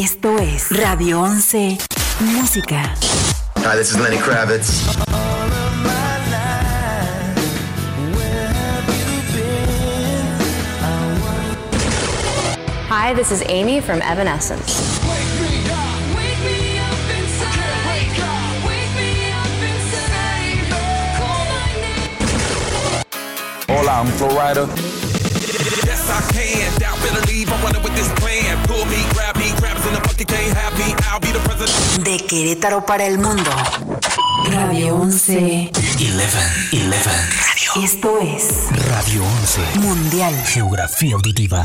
Esto es Radio 11 Música. Hi, this is Lenny Kravitz. Hi, this is Amy from Evanescence. Hola, I'm Flo Rida. Yes, I can. Doubt, better leave. I'm running with this plan. Pull me, grab De Querétaro para el mundo. Radio 11. 11, 11. Radio. Esto es Radio 11. Mundial. Geografía auditiva.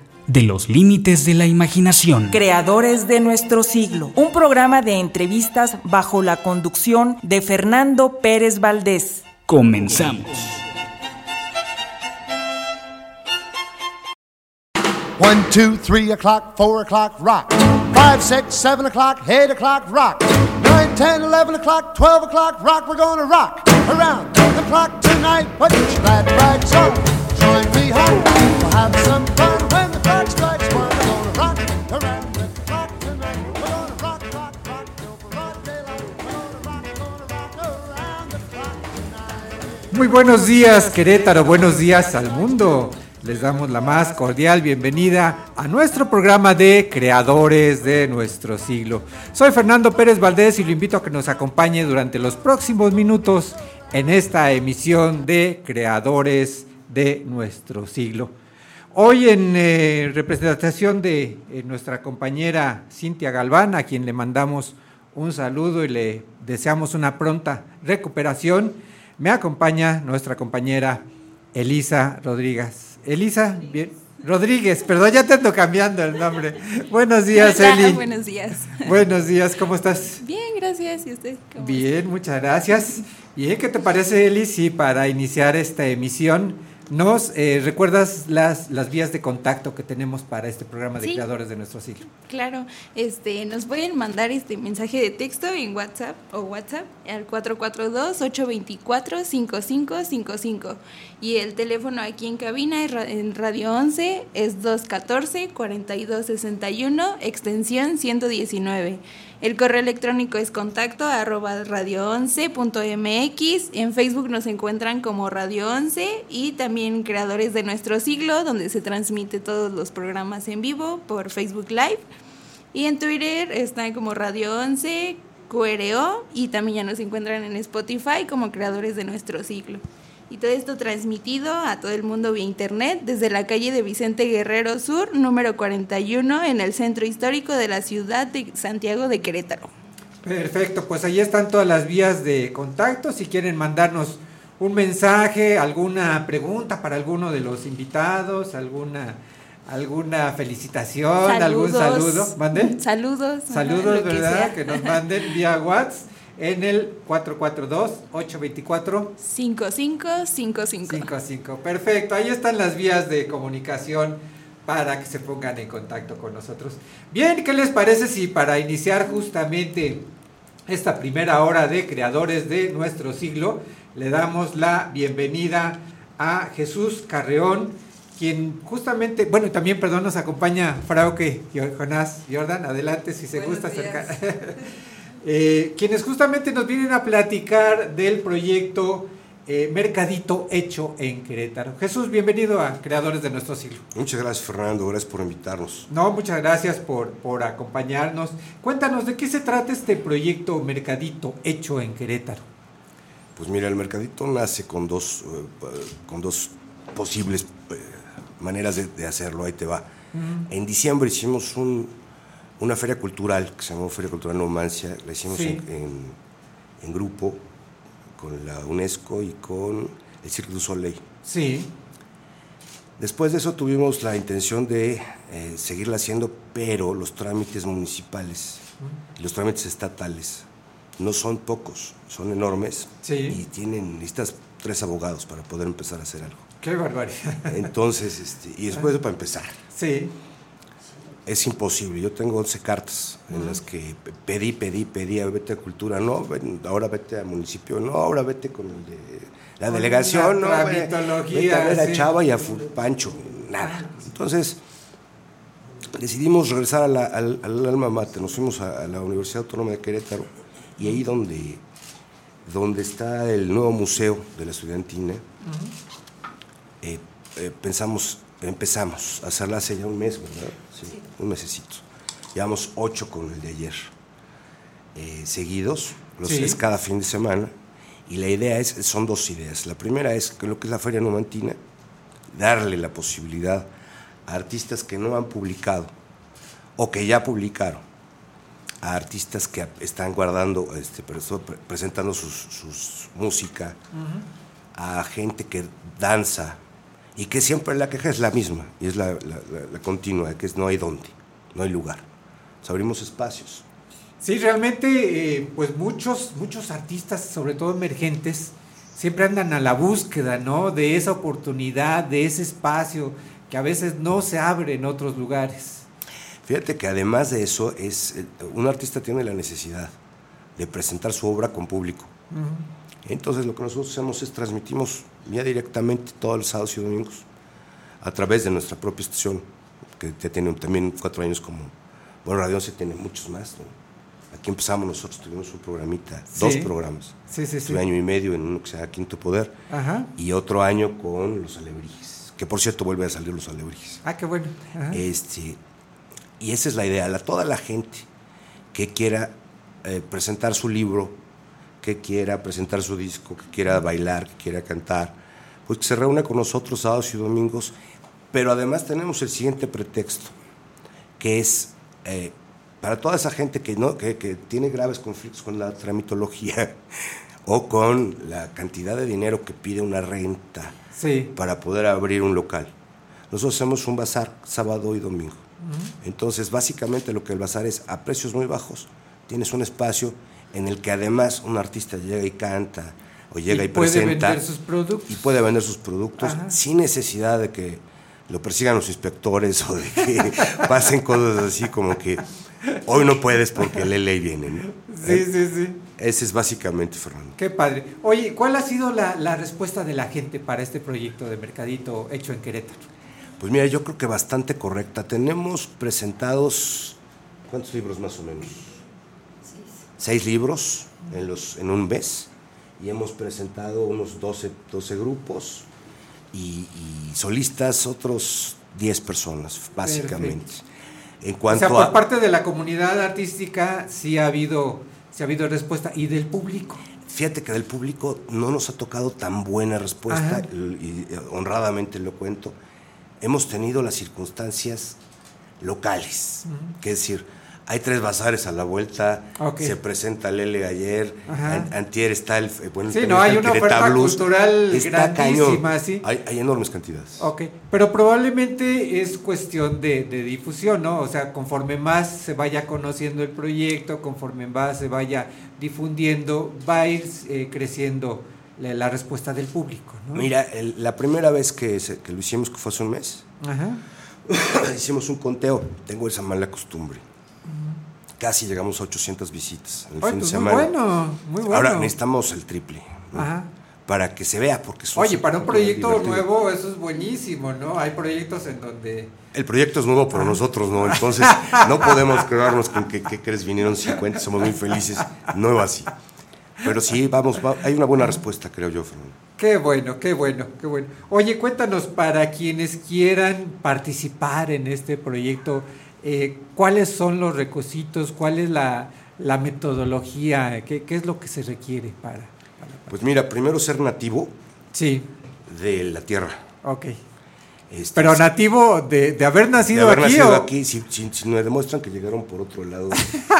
de los límites de la imaginación. Creadores de nuestro siglo, un programa de entrevistas bajo la conducción de Fernando Pérez Valdés. Comenzamos. One, two, three o'clock, four o'clock, rock. Five, six, seven o'clock, eight o'clock, rock. Nine, ten, eleven o'clock, twelve o'clock, rock. We're gonna rock around the clock tonight. Put your glad rags on. Join me home. We'll have some Muy buenos días Querétaro, buenos días al mundo. Les damos la más cordial bienvenida a nuestro programa de Creadores de nuestro siglo. Soy Fernando Pérez Valdés y lo invito a que nos acompañe durante los próximos minutos en esta emisión de Creadores de nuestro siglo. Hoy en eh, representación de eh, nuestra compañera Cintia Galván, a quien le mandamos un saludo y le deseamos una pronta recuperación, me acompaña nuestra compañera Elisa Rodríguez. Elisa, bien. Rodríguez, perdón, ya te ando cambiando el nombre. Buenos días, Eli. Buenos días. Buenos días, ¿cómo estás? Bien, gracias. ¿Y usted? cómo Bien, muchas gracias. Bien, ¿qué te parece, Eli? Si para iniciar esta emisión nos eh, recuerdas las, las vías de contacto que tenemos para este programa de Sí. creadores de nuestro siglo. Claro, este, nos pueden mandar este mensaje de texto en WhatsApp o WhatsApp al 442-824-5555. Y el teléfono aquí en cabina en Radio 11 es 214-4261, extensión 119. El correo electrónico es contacto arroba radio11.mx. En Facebook nos encuentran como Radio 11 y también Creadores de Nuestro Siglo, donde se transmite todos los programas en vivo por Facebook Live. Y en Twitter están como Radio 11, QRO y también ya nos encuentran en Spotify como Creadores de Nuestro Siglo. Y todo esto transmitido a todo el mundo vía internet desde la calle de Vicente Guerrero Sur, número 41, en el centro histórico de la ciudad de Santiago de Querétaro. Perfecto, pues ahí están todas las vías de contacto. Si quieren mandarnos un mensaje, alguna pregunta para alguno de los invitados, alguna alguna felicitación, algún saludo, mande. Saludos. Saludos, que ¿verdad? sea. Que, nos manden vía WhatsApp en el 442-824. 5555. 55. Perfecto, ahí están las vías de comunicación para que se pongan en contacto con nosotros. Bien, ¿qué les parece si para iniciar justamente esta primera hora de creadores de nuestro siglo, le damos la bienvenida a Jesús Carreón, quien justamente, bueno, y también, perdón, nos acompaña Frauke Jonás Jordan, adelante si se gusta acercar. Eh, quienes justamente nos vienen a platicar del proyecto eh, Mercadito Hecho en Querétaro. Jesús, bienvenido a Creadores de Nuestro Siglo. Muchas gracias, Fernando. Gracias por invitarnos. No, muchas gracias por, por acompañarnos. Cuéntanos, ¿de qué se trata este proyecto Mercadito Hecho en Querétaro? Pues mira, el Mercadito nace con dos, eh, con dos posibles maneras de, de hacerlo. Ahí te va. En diciembre hicimos un, una feria cultural que se llamó Feria Cultural Numancia. La hicimos Sí. en, en- en grupo con la UNESCO y con el Cirque du Soleil. Sí, Después de eso tuvimos la intención de eh, seguirla haciendo, pero los trámites municipales y los trámites estatales no son pocos, son enormes Sí. y tienen necesitas tres abogados para poder empezar a hacer algo. qué barbaridad. Entonces, este, y después para empezar, Sí, es imposible. Yo tengo 11 cartas en las que pe- pedí, pedí, pedí, vete a cultura, no, ven, ahora vete al municipio, no, ahora vete con el de la Con delegación, no, la ve- tramitología, vete a ver a. Chava y a Pancho, nada. Entonces, decidimos regresar a la- al, al alma mater, nos fuimos a, a la Universidad Autónoma de Querétaro y ahí donde, donde está el nuevo museo de la estudiantina, eh, eh, pensamos, empezamos a hacerla hace ya un mes, ¿verdad? Sí, un mesecito. Llevamos ocho con el de ayer, eh, seguidos, los Sí. es cada fin de semana. Y la idea es, son dos ideas. La primera es que lo que es la Feria Numantina, darle la posibilidad a artistas que no han publicado o que ya publicaron, a artistas que están guardando, este, presentando sus, sus música, a gente que danza y que siempre la queja es la misma y es la, la- la- la continua, que es no hay dónde, no hay lugar. Abrimos espacios. Sí, realmente, eh, pues muchos, muchos artistas, sobre todo emergentes, siempre andan a la búsqueda, ¿no? De esa oportunidad, de ese espacio que a veces no se abre en otros lugares. Fíjate que además de eso, es, eh, un artista tiene la necesidad de presentar su obra con público. Entonces lo que nosotros hacemos es transmitimos ya directamente todos los sábados y domingos a través de nuestra propia estación, que ya tiene también cuatro años como, bueno, Radio 11 tiene muchos más. ¿no? Aquí empezamos nosotros, tuvimos un programita, dos programas. Sí, sí, sí. Estuve año y medio en uno que se llama Quinto Poder Ajá. y otro año con Los Alebrijes, que por cierto vuelve a salir Los Alebrijes. Ah, qué bueno. Ajá. Este, y esa es la idea, la, toda la gente que quiera eh, presentar su libro, que quiera presentar su disco, que quiera bailar, que quiera cantar, pues que se reúna con nosotros sábados y domingos, pero además tenemos el siguiente pretexto, que es eh, para toda esa gente que, no, que, que tiene graves conflictos con la tramitología o con la cantidad de dinero que pide una renta Sí. para poder abrir un local. Nosotros hacemos un bazar sábado y domingo. Entonces, básicamente lo que el bazar es a precios muy bajos. Tienes un espacio en el que además un artista llega y canta o llega y, Y puede presenta vender sus productos. y puede vender sus productos Ajá. sin necesidad de que lo persigan los inspectores o de que pasen cosas así como que hoy no puedes porque el ley viene. ¿no? Sí, sí, sí. Ese es básicamente, Fernando. Qué padre. Oye, ¿cuál ha sido la, la respuesta de la gente para este proyecto de Mercadito hecho en Querétaro? Pues mira, yo creo que bastante correcta. Tenemos presentados, ¿cuántos libros más o menos? Seis. libros en, los, en un mes. Y hemos presentado unos 12, 12 grupos y, y solistas, otros 10 personas, básicamente. En O cuanto sea, por a... parte de la comunidad artística sí ha habido, sí ha habido respuesta. ¿Y del público? Fíjate que del público no nos ha tocado tan buena respuesta, Ajá. y eh, honradamente lo cuento. Hemos tenido las circunstancias locales, que es decir, hay tres bazares a la vuelta, se presenta Lele ayer, an- antier está el... eh, Bueno, Sí, no, hay una oferta Blues. cultural Está grandísima, sí. Hay, hay enormes cantidades. Ok, pero probablemente es cuestión de, de difusión, ¿no? O sea, conforme más se vaya conociendo el proyecto, conforme más se vaya difundiendo, va a ir eh, creciendo la, la respuesta del público, ¿no? Mira, el- la primera vez que, se- que lo hicimos, que fue hace un mes, Ajá. hicimos un conteo. Tengo esa mala costumbre. Casi llegamos a 800 visitas en el fin de pues muy semana. bueno, muy bueno. Ahora necesitamos el triple. ¿no? Ajá. Para que se vea, porque es un Oye, para un proyecto divertido. nuevo eso es buenísimo, ¿no? Hay proyectos en donde... El proyecto es nuevo para nosotros, ¿no? Entonces, no podemos quedarnos con que, ¿qué crees? Vinieron 50, somos muy felices. No así. Pero sí, vamos, va- hay una buena respuesta, creo yo, Fernando. Qué bueno, qué bueno, qué bueno. Oye, cuéntanos para quienes quieran participar en este proyecto, eh, ¿cuáles son los requisitos? ¿Cuál es la, la metodología? ¿Qué, qué es lo que se requiere para...? Pues mira, primero ser nativo Sí, de la tierra. ok. Este, Pero nativo de, de haber de nacido haber aquí. nacido o- aquí, si, si- si me demuestran que llegaron por otro lado.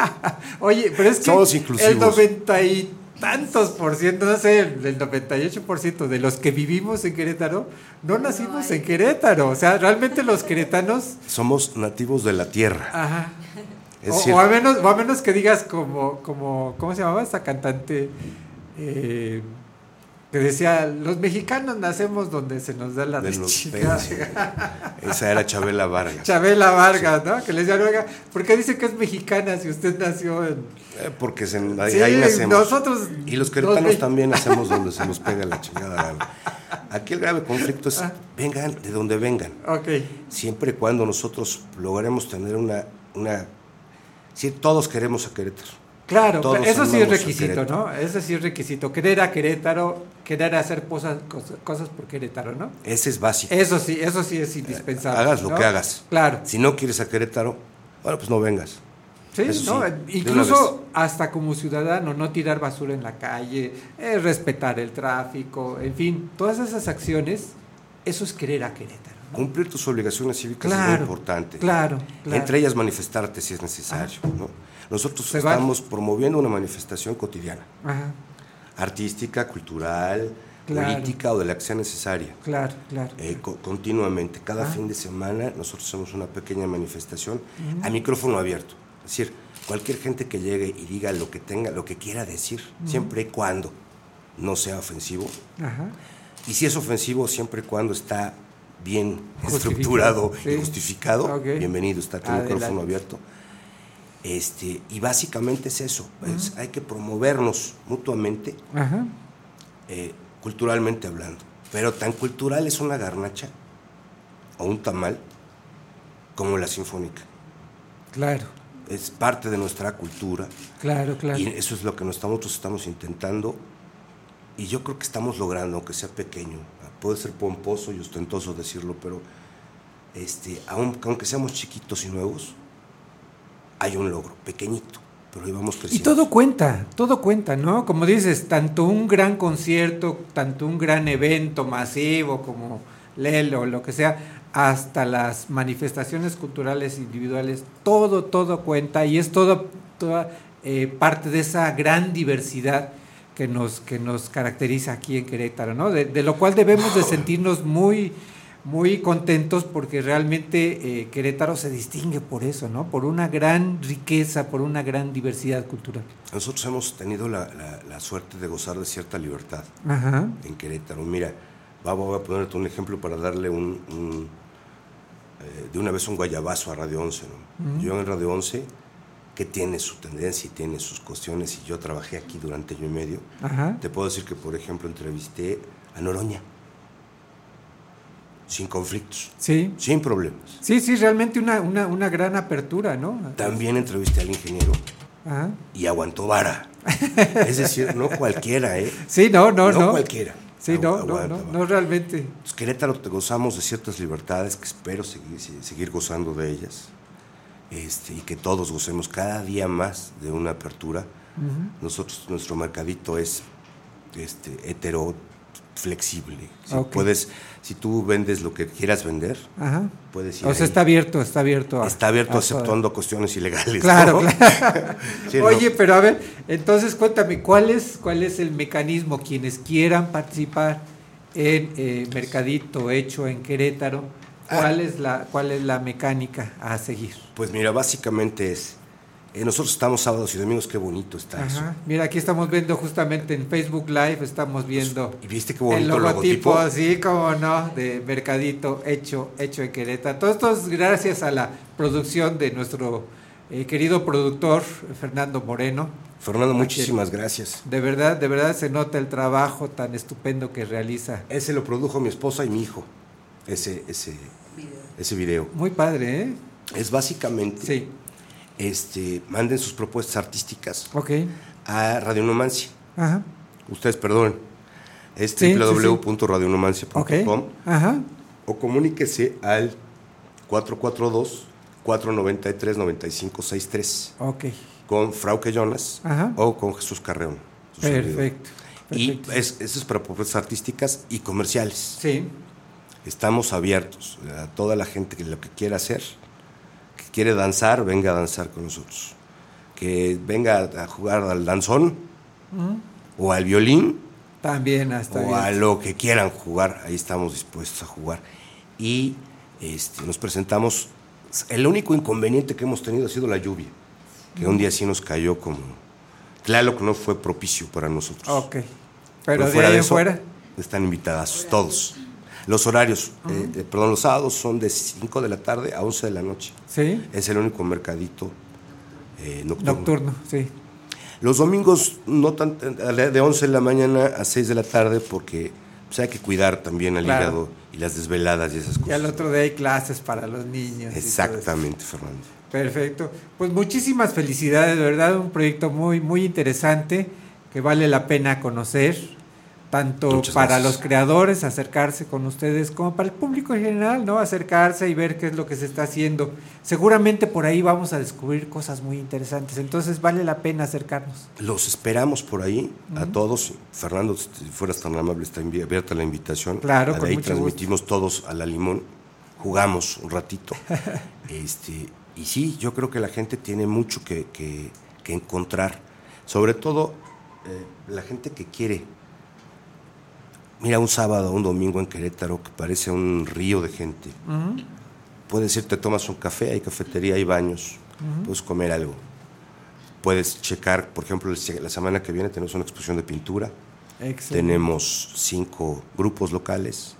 Oye, pero es que Somos el inclusivos. noventa y tantos por ciento, no sé, el 98 por ciento de los que vivimos en Querétaro, no nacimos en Querétaro. O sea, realmente los queretanos Somos nativos de la tierra. Ajá. Es o, o a menos, o a menos que digas como, como, ¿cómo se llamaba esta cantante? Eh, que decía, los mexicanos nacemos donde se nos da la de los chingada". peces. Esa era Chabela Vargas. Chabela Vargas, ¿no? Que le decía, oiga, ¿por qué dice que es mexicana si usted nació en... Eh, Porque se- ahí, Sí, ahí nacemos. nosotros- y los queretanos también nacemos donde se nos pega la chingada. Aquí el grave conflicto es, Ah. vengan de donde vengan. Ok, Siempre y cuando nosotros logremos tener una... una si todos queremos a Querétaro. Claro, Todos eso sí es requisito. ¿no? Eso sí es requisito. Querer a Querétaro, querer hacer cosas, cosas, cosas por Querétaro, ¿no? Ese es básico. Eso sí, eso sí es indispensable. Hagas lo ¿no? que hagas. Claro. Si no quieres a Querétaro, bueno, pues no vengas. Sí, Eso ¿no? sí, una incluso hasta como ciudadano, no tirar basura en la calle, eh, respetar el tráfico, en fin, todas esas acciones, eso es querer a Querétaro. Cumplir tus obligaciones cívicas es muy importante. claro, claro. Entre ellas manifestarte si es necesario. ¿no? Nosotros Se estamos promoviendo una manifestación cotidiana, Ajá, artística, cultural, Claro. política o de la que sea necesaria. claro, claro. eh, co- continuamente, cada Ah. fin de semana nosotros hacemos una pequeña manifestación a micrófono abierto. Es decir, cualquier gente que llegue y diga lo que tenga, lo que quiera decir, siempre y cuando no sea ofensivo. Ajá. Y si es ofensivo, siempre y cuando está bien estructurado sí. y justificado, bienvenido, está tu micrófono abierto. Este, y básicamente es eso, es- hay que promovernos mutuamente, Ajá. eh, culturalmente hablando. Pero tan cultural es una garnacha o un tamal como la sinfónica. Claro, Es parte de nuestra cultura claro, claro. y eso es lo que nosotros estamos intentando y yo creo que estamos logrando, aunque sea pequeño. Puede ser pomposo y ostentoso decirlo, pero este, aun- aunque seamos chiquitos y nuevos, hay un logro, pequeñito, pero ahí vamos Y creciendo. todo cuenta, todo cuenta, ¿no? Como dices, tanto un gran concierto, tanto un gran evento masivo como Lelo, lo que sea, hasta las manifestaciones culturales individuales, todo, todo cuenta y es todo, toda eh, parte de esa gran diversidad que nos, que nos caracteriza aquí en Querétaro, ¿no? De, de lo cual debemos de sentirnos muy, muy contentos porque realmente eh, Querétaro se distingue por eso, ¿no? Por una gran riqueza, por una gran diversidad cultural. Nosotros hemos tenido la, la- la suerte de gozar de cierta libertad Ajá. en Querétaro. Mira, va- voy a ponerte un ejemplo para darle un, un, eh, de una vez un guayabazo a Radio 11. ¿no? Yo en Radio 11, que tiene su tendencia y tiene sus cuestiones, y yo trabajé aquí durante año y medio, Ajá. te puedo decir que, por ejemplo, entrevisté a Noroña, sin conflictos, Sí. sin problemas. Sí, sí, realmente una, una, una gran apertura, ¿no? También entrevisté al ingeniero Ajá. y aguantó vara. es decir, no cualquiera, ¿eh? Sí, no, no, no. cualquiera. Sí, no, no, aguanta no, no, realmente. Pues Querétaro te gozamos de ciertas libertades que espero seguir, se- seguir gozando de ellas este, y que todos gocemos cada día más de una apertura. Nosotros, nuestro mercadito es este, hetero, flexible. Si, Ok. puedes, si tú vendes lo que quieras vender, Ajá. puedes ir O sea, ahí. está abierto, está abierto. a- Está abierto a todo. exceptuando cuestiones ilegales. Claro, ¿no? claro. Sí, ¿no? Oye, pero a ver, entonces cuéntame, ¿cuál es, cuál es el mecanismo? Quienes quieran participar en eh, Mercadito hecho en Querétaro, ¿cuál, Ah. es la, ¿cuál es la mecánica a seguir? Pues mira, básicamente es, eh, nosotros estamos sábados y domingos, qué bonito está eso. Mira, aquí estamos viendo justamente en Facebook Live, estamos viendo ¿Y viste qué el bonito logotipo, logotipo? así como no, de Mercadito hecho, hecho en Querétaro. Todo esto es gracias a la producción de nuestro eh, querido productor Fernando Moreno. Fernando, muchísimas gracias. De verdad, de verdad se nota el trabajo tan estupendo que realiza. Ese lo produjo mi esposa y mi hijo, ese, ese, ese video. Muy padre, ¿eh? Es básicamente, Sí, este, manden sus propuestas artísticas ok. a Radio Numancia. Ajá. Ustedes perdonen. Es Sí, sí, sí. www.radionomancia.com Ok. Ajá. o comuníquese al 442-493-9563 Ok. con Frauke Jonas Ajá. o con Jesús Carreón. Perfecto. Y es, eso es para propuestas artísticas y comerciales. Sí. Estamos abiertos a toda la gente que lo que quiera hacer, que quiere danzar, venga a danzar con nosotros. Que venga a jugar al danzón o al violín También hasta o a lo que quieran jugar, ahí estamos dispuestos a jugar. Y este, nos presentamos. El único inconveniente que hemos tenido ha sido la lluvia, que un día sí nos cayó como. Claro que no fue propicio para nosotros. Ok. Pero de fuera ahí eso, fuera. Están invitadas todos. Los horarios, eh, eh, perdón, los sábados son de 5 de la tarde a 11 de la noche. Sí. Es el único mercadito eh, nocturno. Nocturno, sí. Los domingos no tan, de 11 de la mañana a 6 de la tarde porque pues, hay que cuidar también al Claro. hígado y las desveladas y esas Y al cosas. otro día hay clases para los niños. Exactamente, Fernando. Perfecto. Pues muchísimas felicidades, de verdad, un proyecto muy, muy interesante que vale la pena conocer, tanto Muchas para gracias. los creadores, acercarse con ustedes, como para el público en general, ¿no? Acercarse y ver qué es lo que se está haciendo. Seguramente por ahí vamos a descubrir cosas muy interesantes, entonces vale la pena acercarnos. Los esperamos por ahí a todos. Fernando, si fueras tan amable, está abierta la invitación. Claro, con ahí mucho transmitimos todos a la limón, jugamos un ratito. este, y sí, yo creo que la gente tiene mucho que, que- que encontrar. Sobre todo eh, la gente que quiere. Mira, un sábado o un domingo en Querétaro que parece un río de gente. Puedes ir, te tomas un café, hay cafetería, hay baños, puedes comer algo. Puedes checar, por ejemplo, la semana que viene tenemos una exposición de pintura, Excelente. tenemos cinco grupos locales,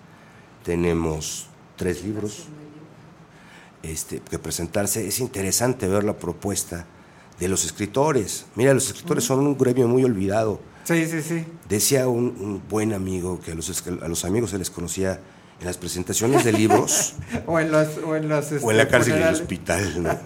tenemos tres libros este, que presentarse. Es interesante ver la propuesta de los escritores. Mira, los escritores son un gremio muy olvidado. Sí, sí, sí. Decía un, un buen amigo que a los, esc- a los amigos se les conocía en las presentaciones de libros O en los, o en los, o en la este, cárcel el funerales. hospital, ¿no?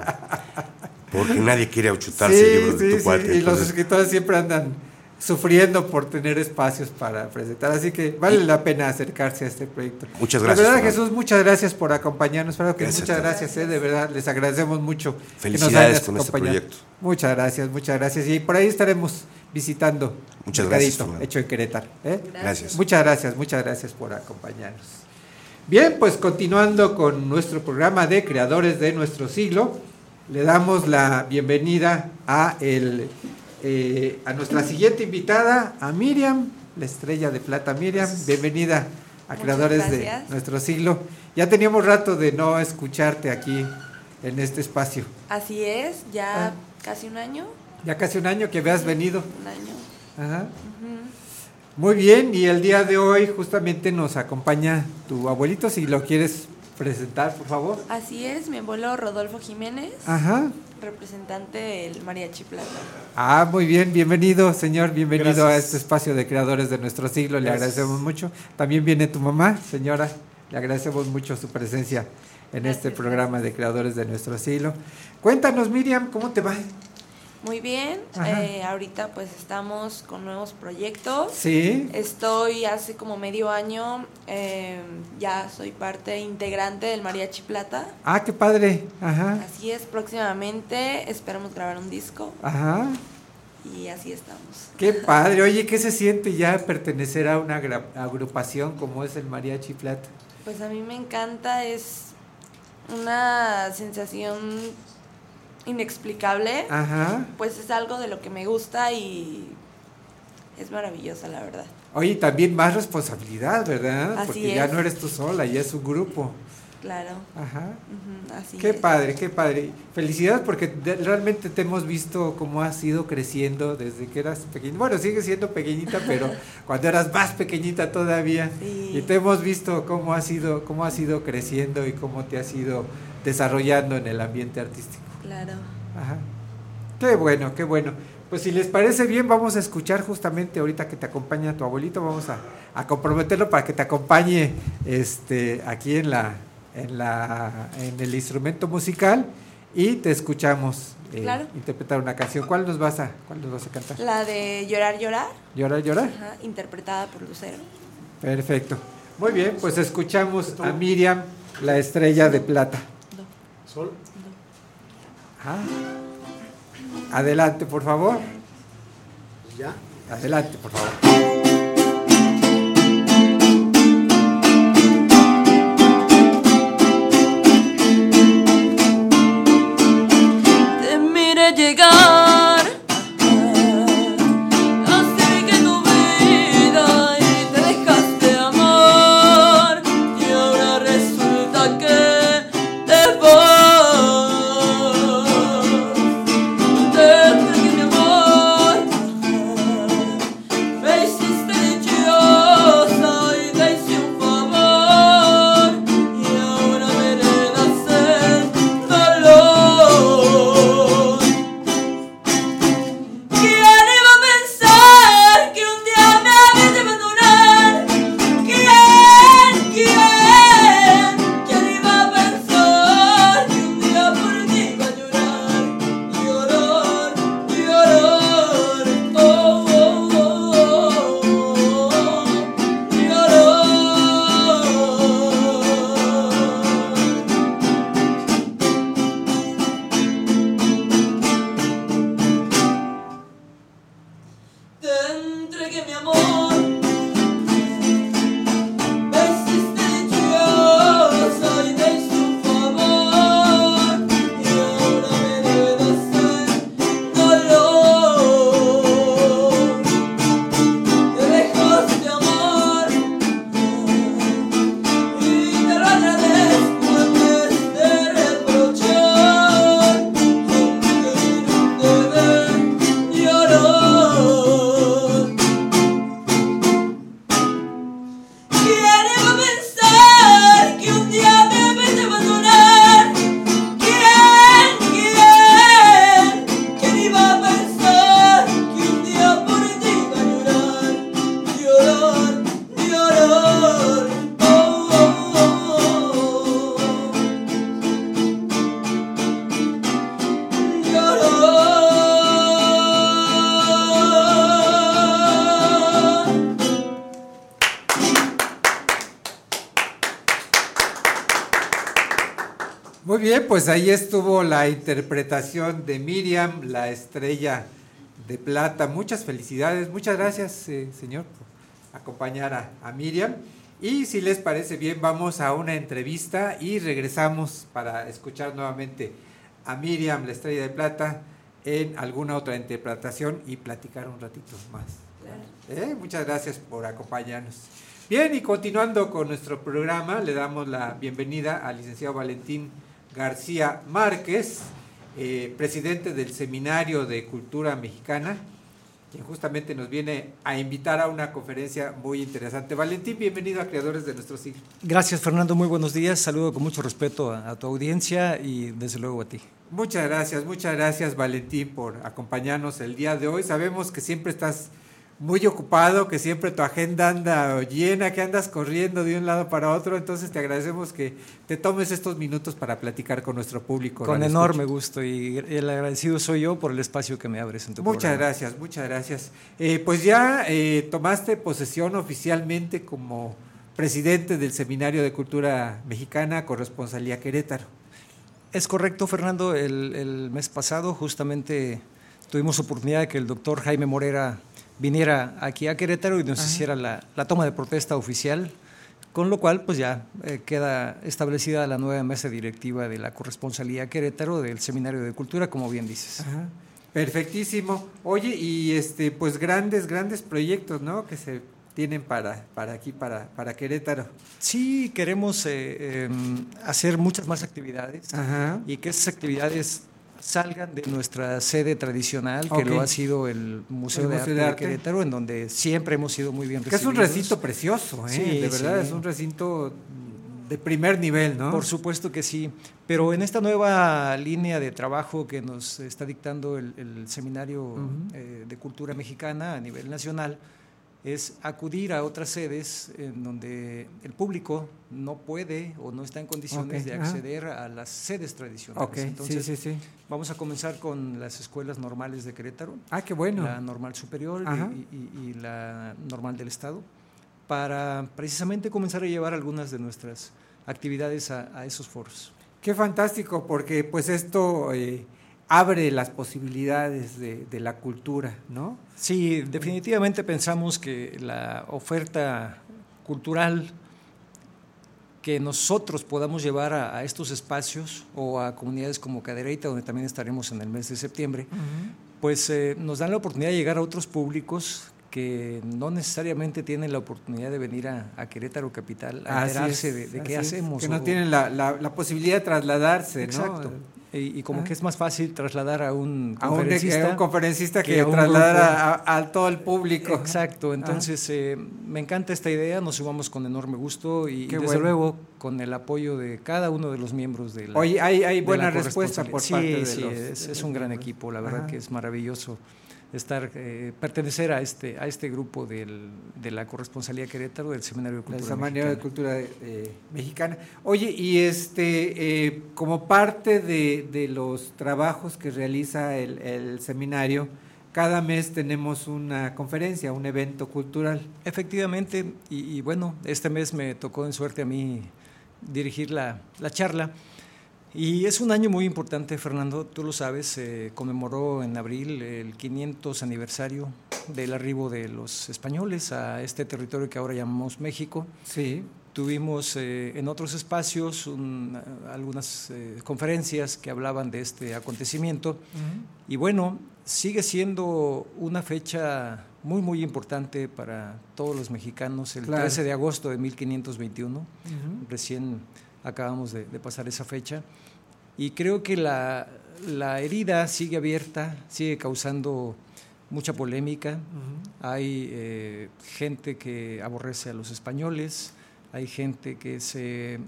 Porque nadie quiere chutarse Sí, libros de sí, tu sí, cuate. Y los escritores siempre andan sufriendo por tener espacios para presentar, así que vale la pena acercarse a este proyecto. Muchas De gracias, verdad, Fernando. Jesús, muchas gracias por acompañarnos. Que Gracias, muchas Fernando. gracias, eh, de verdad, les agradecemos mucho. que nos Felicidades con este acompañado. proyecto. Muchas gracias, muchas gracias. Y por ahí estaremos visitando Muchas gracias, Fernando. hecho en Querétaro. ¿eh? Gracias. Muchas gracias, muchas gracias por acompañarnos. Bien, pues continuando con nuestro programa de Creadores de nuestro siglo, le damos la bienvenida a, el, eh, a nuestra siguiente invitada, a Miriam, la estrella de plata Miriam. Bienvenida a Muchas Creadores de nuestro siglo. Ya teníamos rato de no escucharte aquí en este espacio. Así es, ya Ah. casi un año. Ya casi un año que habías venido. Un año. Ajá. Muy bien, y el día de hoy justamente nos acompaña tu abuelito, si lo quieres presentar, por favor. Así es, mi abuelo Rodolfo Jiménez, Ajá. representante del Mariachi Plata. Ah, muy bien, bienvenido, señor, bienvenido a este espacio de creadores de nuestro siglo, le Gracias. agradecemos mucho. También viene tu mamá, señora, le agradecemos mucho su presencia en este programa de creadores de nuestro siglo. Cuéntanos, Miriam, ¿cómo te va? Muy bien, eh, ahorita pues estamos con nuevos proyectos. Sí, Estoy hace como medio año, eh, ya soy parte integrante del Mariachi Plata. ah, qué padre, ajá, Así es, próximamente esperamos grabar un disco ajá. y así estamos. Qué padre, oye, ¿qué se siente ya pertenecer a una agrupación como es el Mariachi Plata? Pues a mí me encanta, es una sensación inexplicable. Ajá. Pues es algo de lo que me gusta y es maravillosa, la verdad. Oye, también más responsabilidad, ¿verdad? Así Porque ya no eres tú sola, ya es un grupo. Claro. Ajá. Ujú, así Qué es. padre, qué padre. Felicidades porque de- realmente te hemos visto cómo has ido creciendo desde que eras pequeñita. Bueno, sigues siendo pequeñita, pero cuando eras más pequeñita todavía. Sí. Y te hemos visto cómo has ido, cómo has ido creciendo y cómo te has ido desarrollando en el ambiente artístico. Claro. Ajá. Qué bueno, qué bueno. Pues si les parece bien, vamos a escuchar justamente ahorita que te acompaña tu abuelito, vamos a, a comprometerlo para que te acompañe este, aquí en la, en la, en el instrumento musical. y te escuchamos eh, Claro. interpretar una canción. ¿Cuál nos vas a, cuál nos vas a cantar? La de Llorar, Llorar, ¿Llorar, llorar? ajá, interpretada por Lucero. Perfecto. Muy bien, pues escuchamos a Miriam, la estrella de plata. Sol. Adelante, por favor. Ya. Adelante, por favor. Pues ahí estuvo la interpretación de Miriam, la estrella de plata. Muchas felicidades, muchas gracias, eh, señor, por acompañar a, a Miriam. Y si les parece bien, vamos a una entrevista y regresamos para escuchar nuevamente a Miriam, la estrella de plata, en alguna otra interpretación y platicar un ratito más. Eh, Muchas gracias por acompañarnos. Bien, y continuando con nuestro programa, le damos la bienvenida al licenciado Valentín García Márquez, eh, presidente del Seminario de Cultura Mexicana, quien justamente nos viene a invitar a una conferencia muy interesante. Valentín, bienvenido a Creadores de Nuestro Siglo. Gracias Fernando, muy buenos días. Saludo con mucho respeto a, a tu audiencia y desde luego a ti. Muchas gracias, muchas gracias Valentín por acompañarnos el día de hoy. Sabemos que siempre estás muy ocupado, que siempre tu agenda anda llena, que andas corriendo de un lado para otro, entonces te agradecemos que te tomes estos minutos para platicar con nuestro público. Con enorme Escucha. gusto y el agradecido soy yo por el espacio que me abres en tu Muchas programa. gracias, muchas gracias. Eh, pues ya eh, tomaste posesión oficialmente como presidente del Seminario de Cultura Mexicana, corresponsalía Querétaro. Es correcto, Fernando. El, el mes pasado justamente tuvimos oportunidad de que el doctor Jaime Morera viniera aquí a Querétaro y nos Ajá. hiciera la, la toma de protesta oficial, con lo cual pues ya eh, queda establecida la nueva mesa directiva de la corresponsalía Querétaro del Seminario de Cultura, como bien dices. Ajá. Perfectísimo. Oye, y este, pues grandes, grandes proyectos, ¿no? Que se tienen para, para aquí, para, para Querétaro. Sí, queremos eh, eh, hacer muchas más actividades Ajá. y que esas actividades salgan de nuestra sede tradicional, que lo ha sido el Museo, El de, Arte de de Arte. Querétaro, en donde siempre hemos sido muy bien Que es un recibidos. recinto precioso, ¿eh? Sí, de verdad, sí. es un recinto de primer nivel, ¿no? Por supuesto que sí, pero en esta nueva línea de trabajo que nos está dictando el, el Seminario eh, de Cultura Mexicana a nivel nacional, es acudir a otras sedes en donde el público no puede o no está en condiciones de ajá. acceder a las sedes tradicionales. Ok, sí, Entonces, sí, sí. vamos a comenzar con las escuelas normales de Querétaro. Ah, qué bueno. La normal superior y- Ajá. y, y- y la normal del Estado, para precisamente comenzar a llevar algunas de nuestras actividades a, a esos foros. Qué fantástico, porque pues esto eh, abre las posibilidades de, de la cultura, ¿no? Sí, definitivamente pensamos que la oferta cultural que nosotros podamos llevar a, a estos espacios o a comunidades como Cadereyta, donde también estaremos en el mes de septiembre, pues eh, nos dan la oportunidad de llegar a otros públicos que no necesariamente tienen la oportunidad de venir a, a Querétaro Capital a enterarse de, qué es, hacemos. Que no o- tienen la, la- la posibilidad de trasladarse, Exacto. ¿no? Y, y como Ah. que es más fácil trasladar a un A un, conferencista, a un conferencista que, a un trasladar a, todo el público. Exacto, entonces eh, me encanta esta idea, nos sumamos con enorme gusto y, desde bueno. luego con el apoyo de cada uno de los miembros de la Oye, hay- hay buena respuesta por parte de Sí, los- es, de es los un gran equipo, la verdad Ajá. que es maravilloso estar eh, pertenecer a este a este grupo del, de la corresponsalía Querétaro del Seminario de La Cultura de Mexicana. Cultura eh, Mexicana. Oye, y este, eh, como parte de, de los trabajos que realiza el, el seminario, cada mes tenemos una conferencia, un evento cultural. Efectivamente, y, y bueno, este mes me tocó en suerte a mí dirigir la, la charla. Y es un año muy importante, Fernando, tú lo sabes, se conmemoró en abril el 500 aniversario del arribo de los españoles a este territorio que ahora llamamos México. Sí. Tuvimos eh, en otros espacios un- algunas eh, conferencias que hablaban de este acontecimiento. Y bueno, sigue siendo una fecha muy, muy importante para todos los mexicanos, el Claro. 13 de agosto de 1521. Ujú. Recién acabamos de, de pasar esa fecha. Y creo que la, la herida sigue abierta, sigue causando mucha polémica. Hay eh, gente que aborrece a los españoles, hay gente que se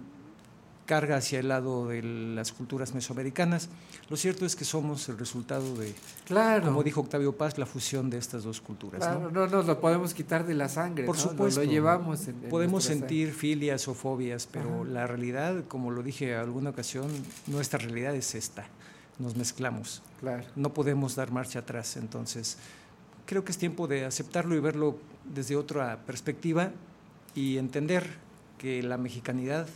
carga hacia el lado de las culturas mesoamericanas. Lo cierto es que somos el resultado de, Claro. como dijo Octavio Paz, la fusión de estas dos culturas. ¿no? Claro, no nos lo podemos quitar de la sangre. Por ¿no? Supuesto. Lo, llevamos. en- en Podemos sentir filias o fobias, pero Ajá. la realidad, como lo dije alguna ocasión, nuestra realidad es esta. Nos mezclamos. Claro. No podemos dar marcha atrás. Entonces, creo que es tiempo de aceptarlo y verlo desde otra perspectiva y entender que la mexicanidad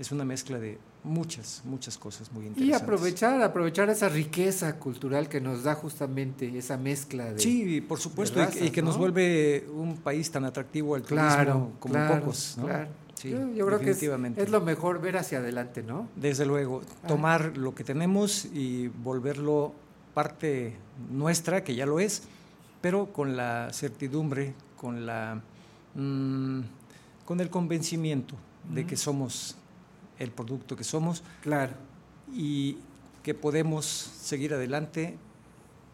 es una mezcla de muchas, muchas cosas muy Y interesantes. aprovechar, aprovechar esa riqueza cultural que nos da justamente esa mezcla de. Sí, por supuesto, y que- y, nos ¿no? vuelve un país tan atractivo al turismo Claro, como claro, pocos. ¿no? claro. Sí, yo, yo creo que es, es lo mejor ver hacia adelante, ¿no? Desde luego, tomar lo que tenemos y volverlo parte nuestra, que ya lo es, pero con la certidumbre, con la mm, con el convencimiento de que somos el producto que somos. Claro. Y que podemos seguir adelante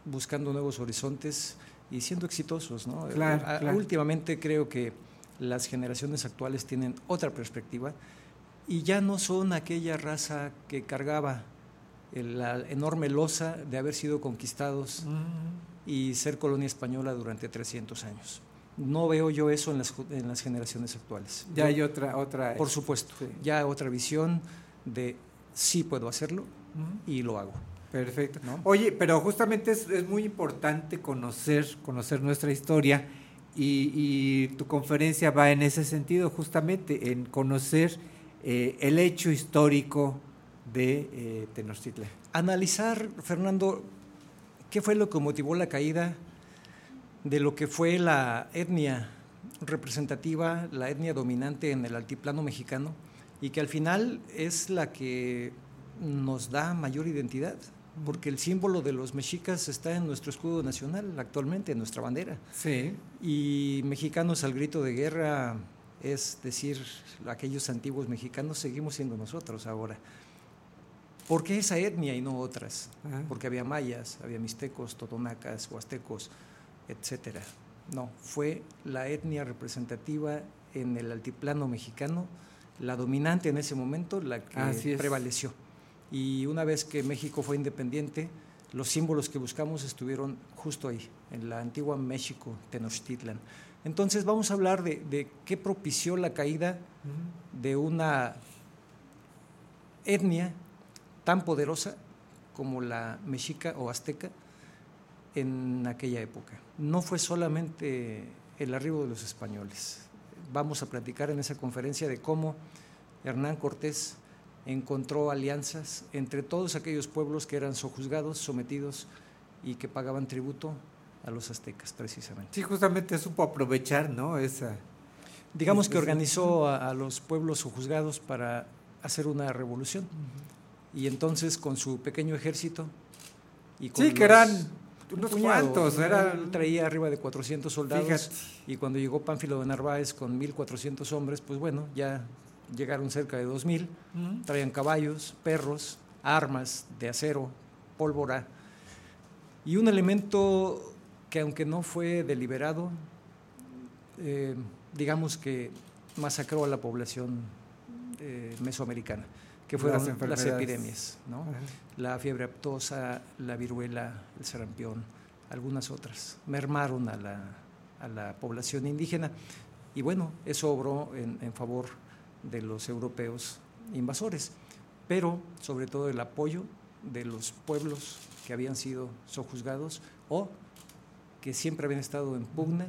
buscando nuevos horizontes y siendo exitosos, ¿no? Claro, A- claro. Últimamente creo que las generaciones actuales tienen otra perspectiva y ya no son aquella raza que cargaba el- la enorme losa de haber sido conquistados y ser colonia española durante 300 años. No veo yo eso en las, ju- en las generaciones actuales. Ya Yo- hay otra, otra. Por supuesto, ya otra visión de sí puedo hacerlo y lo hago. Perfecto. Oye, pero justamente es, es muy importante conocer, conocer nuestra historia y, y tu conferencia va en ese sentido, justamente en conocer eh, el hecho histórico de eh, Tenochtitlan. Analizar, Fernando, qué fue lo que motivó la caída de lo que fue la etnia representativa, la etnia dominante en el altiplano mexicano y que al final es la que nos da mayor identidad, porque el símbolo de los mexicas está en nuestro escudo nacional actualmente, en nuestra bandera. Sí. Y mexicanos al grito de guerra es decir, aquellos antiguos mexicanos seguimos siendo nosotros ahora. ¿Por qué esa etnia y no otras? Ah. Porque había mayas, había mixtecos, totonacas, huastecos, etcétera. No, fue la etnia representativa en el altiplano mexicano, la dominante en ese momento, la que prevaleció. Y una vez que México fue independiente, los símbolos que buscamos estuvieron justo ahí, en la antigua México, Tenochtitlan. Entonces vamos a hablar de, de qué propició la caída de una etnia tan poderosa como la mexica o azteca en aquella época. No fue solamente el arribo de los españoles. Vamos a platicar en esa conferencia de cómo Hernán Cortés encontró alianzas entre todos aquellos pueblos que eran sojuzgados, sometidos y que pagaban tributo a los aztecas, precisamente. Sí, justamente supo aprovechar, ¿no? Esa. Digamos que organizó a, a los pueblos sojuzgados para hacer una revolución. Y entonces con su pequeño ejército y con Sí, que los- eran unos cuantos, él traía arriba de 400 soldados Fíjate. y cuando llegó Pánfilo de Narváez con 1400 hombres, pues bueno, ya llegaron cerca de 2000, Ujú. traían caballos, perros, armas de acero, pólvora y un elemento que aunque no fue deliberado, eh, digamos que masacró a la población eh, mesoamericana, que fueron Las epidemias, la fiebre aptosa, la viruela, el sarampión, algunas otras, mermaron a la, a la población indígena. Y bueno, eso obró en, en favor de los europeos invasores, pero sobre todo el apoyo de los pueblos que habían sido sojuzgados o que siempre habían estado en pugna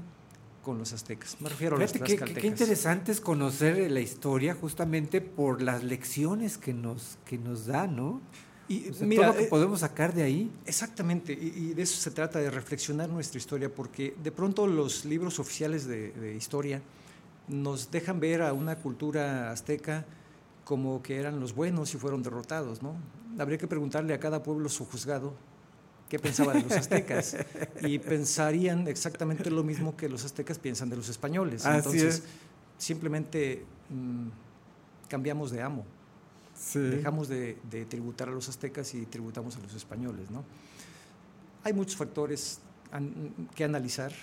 con los aztecas. Me refiero a los Fíjate qué- qué, interesante es conocer la historia justamente por las lecciones que nos, que nos da, ¿no? Y O sea, mira, todo lo que eh, podemos sacar de ahí. Exactamente, y, y de eso se trata, de reflexionar nuestra historia, porque de pronto los libros oficiales de, de historia nos dejan ver a una cultura azteca como que eran los buenos y fueron derrotados, ¿no? Habría que preguntarle a cada pueblo sojuzgado qué pensaba de los aztecas y pensarían exactamente lo mismo que los aztecas piensan de los españoles. Así Entonces, es. simplemente mm, cambiamos de amo. Dejamos de, de tributar a los aztecas y tributamos a los españoles, ¿no? Hay muchos factores an- que analizar,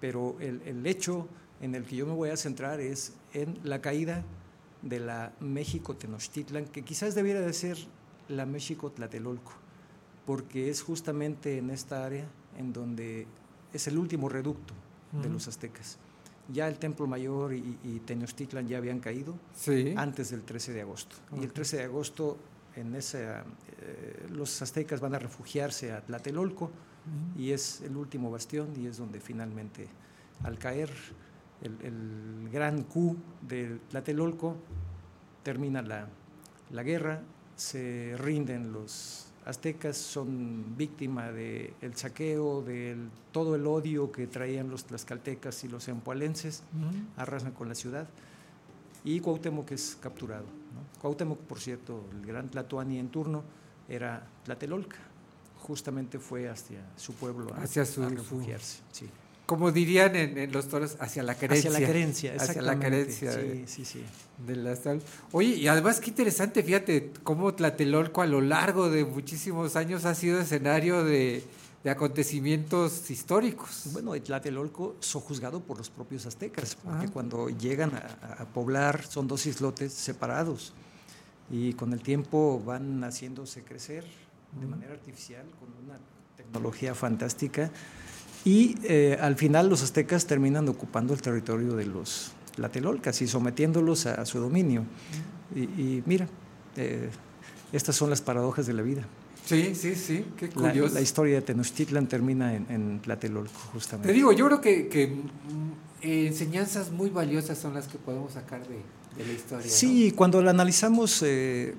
pero el, el hecho en el que yo me voy a centrar es en la caída de la México Tenochtitlan, que quizás debiera de ser la México Tlatelolco, porque es justamente en esta área en donde es el último reducto de Ujú. los aztecas. Ya el Templo Mayor y, y Tenochtitlan ya habían caído Sí. antes del 13 de agosto. Y el Ok. 13 de agosto, en esa, eh, los aztecas van a refugiarse a Tlatelolco y es el último bastión y es donde finalmente, al caer el, el gran Q de Tlatelolco, termina la, la guerra, se rinden los aztecas, son víctima del saqueo, de todo el odio que traían los tlaxcaltecas y los empoalenses, Ujú. arrasan con la ciudad y Cuauhtémoc es capturado. ¿no? Cuauhtémoc, por cierto, el gran Tlatoani en turno, era Tlatelolca. Justamente fue hacia su pueblo a, Hacia su- a su- refugiarse. sí. Como dirían en, en los toros, hacia la querencia. Hacia la querencia, Hacia la querencia. Sí, de- sí, sí. de la sal. Oye, y además qué interesante, fíjate, cómo Tlatelolco a lo largo de muchísimos años ha sido escenario de, de acontecimientos históricos. Bueno, y Tlatelolco sojuzgado por los propios aztecas, porque Ah. cuando llegan a, a poblar son dos islotes separados y con el tiempo van haciéndose crecer de manera artificial con una tecnología fantástica y eh, al final los aztecas terminan ocupando el territorio de los Tlatelolcas y sometiéndolos a, a su dominio. Y, y mira, eh, estas son las paradojas de la vida. Sí, sí, sí, qué La, curioso. la historia de Tenochtitlan termina en, en Tlatelolco, justamente. Te digo, yo creo que, que, eh, enseñanzas muy valiosas son las que podemos sacar de, de la historia. ¿no? Sí, cuando la analizamos eh,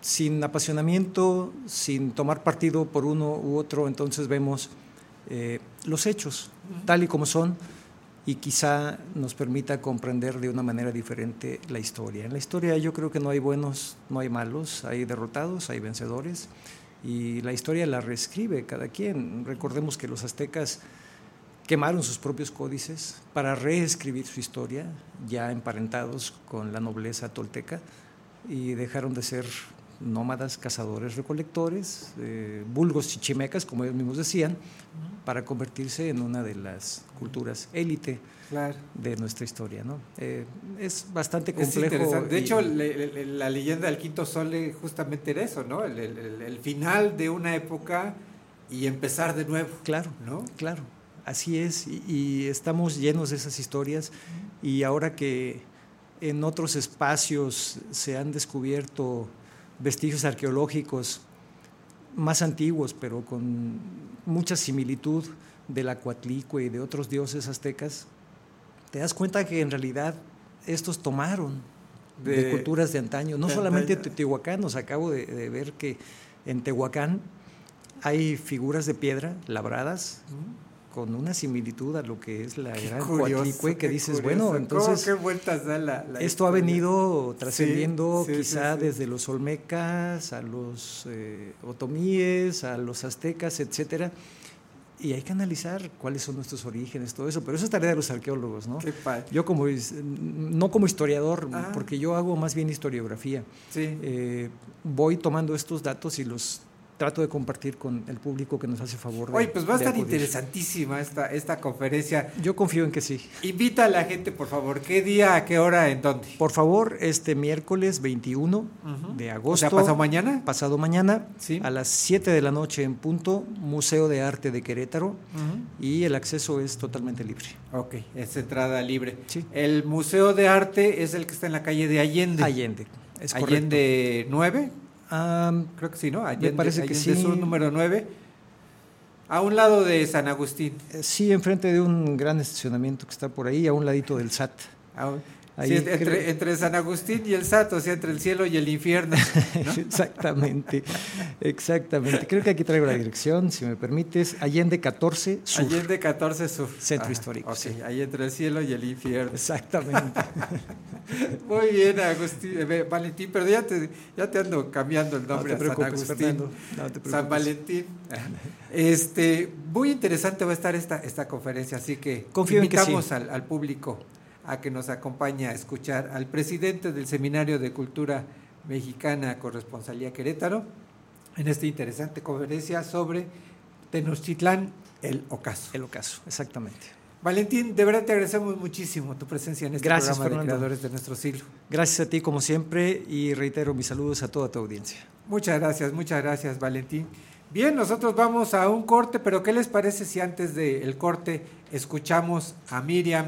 sin apasionamiento, sin tomar partido por uno u otro, entonces vemos eh, los hechos tal y como son y quizá nos permita comprender de una manera diferente la historia. En la historia yo creo que no hay buenos, no hay malos, hay derrotados, hay vencedores y la historia la reescribe cada quien. Recordemos que los aztecas quemaron sus propios códices para reescribir su historia, ya emparentados con la nobleza tolteca, y dejaron de ser nómadas, cazadores, recolectores, eh, vulgos chichimecas, como ellos mismos decían, para convertirse en una de las culturas élite Claro. de nuestra historia. ¿no? Eh, es bastante complejo. De y- hecho, le- le- la leyenda del quinto sol justamente era eso, ¿no? El, el- el- el final de una época y empezar de nuevo. Claro, ¿no? Claro, así es. Y, y estamos llenos de esas historias. Y ahora que en otros espacios se han descubierto vestigios arqueológicos más antiguos, pero con mucha similitud de la Coatlicue y de otros dioses aztecas, te das cuenta que en realidad estos tomaron de, De- culturas de antaño, no de solamente antaño. Teotihuacán, nos acabo de, de ver que en Tehuacán hay figuras de piedra labradas con una similitud a lo que es la gran curioso, Coatlicue, que dices, curioso. bueno, ¿Cómo, entonces qué vueltas da la, la esto ha venido trascendiendo Sí, sí, quizá sí, desde los olmecas a los eh, otomíes, a los aztecas, etcétera. Y hay que analizar cuáles son nuestros orígenes, todo eso, pero eso es tarea de los arqueólogos, ¿no? Qué padre. Yo como no como historiador, Ah. porque yo hago más bien historiografía. Sí. Eh, voy tomando estos datos y los trato de compartir con el público que nos hace favor. de- Oye, pues va a estar interesantísima esta, esta conferencia. Yo confío en que sí. Invita a la gente, por favor. ¿Qué día, a qué hora, en dónde? Por favor, este miércoles 21 Ujú. de O agosto. sea, ¿pasado mañana? Pasado mañana, Sí. a las 7 de la noche en punto, Museo de Arte de Querétaro, y el acceso es totalmente libre. Ok, es entrada libre. Sí. El Museo de Arte es el que está en la calle de Allende. Allende, es Allende 9, Am, creo que sí, ¿no? Allende, parece que Allende sí. Sur número 9. A un lado de San Agustín. eh, sí, enfrente de un gran estacionamiento que está por ahí, a un ladito del SAT. Ahí sí, entre, creo- entre San Agustín y el Sato, o sea, entre el cielo y el infierno. exactamente, exactamente. Creo que aquí traigo la dirección, si me permites. Allende 14 Sur. Allende 14 Sur. Centro histórico, ok, sí. ahí entre el cielo y el infierno. Exactamente. Muy bien, Agustín, eh, Valentín, pero ya te, ya te ando cambiando el nombre No te a San Agustín. Fernando, no te San. Valentín. Este, muy interesante va a estar esta, esta conferencia, así que Confío en que invitamos sí. al, al público a que nos acompañe a escuchar al presidente del Seminario de Cultura Mexicana Corresponsalía Querétaro en esta interesante conferencia sobre Tenochtitlán, el ocaso. El ocaso, exactamente. Valentín, de verdad te agradecemos muchísimo tu presencia en este Gracias, programa Fernando. de Creadores de Nuestro Siglo. Gracias a ti como siempre y reitero mis saludos a toda tu audiencia. Muchas gracias, muchas gracias, Valentín. Bien, nosotros vamos a un corte, pero ¿qué les parece si antes del corte escuchamos a Miriam,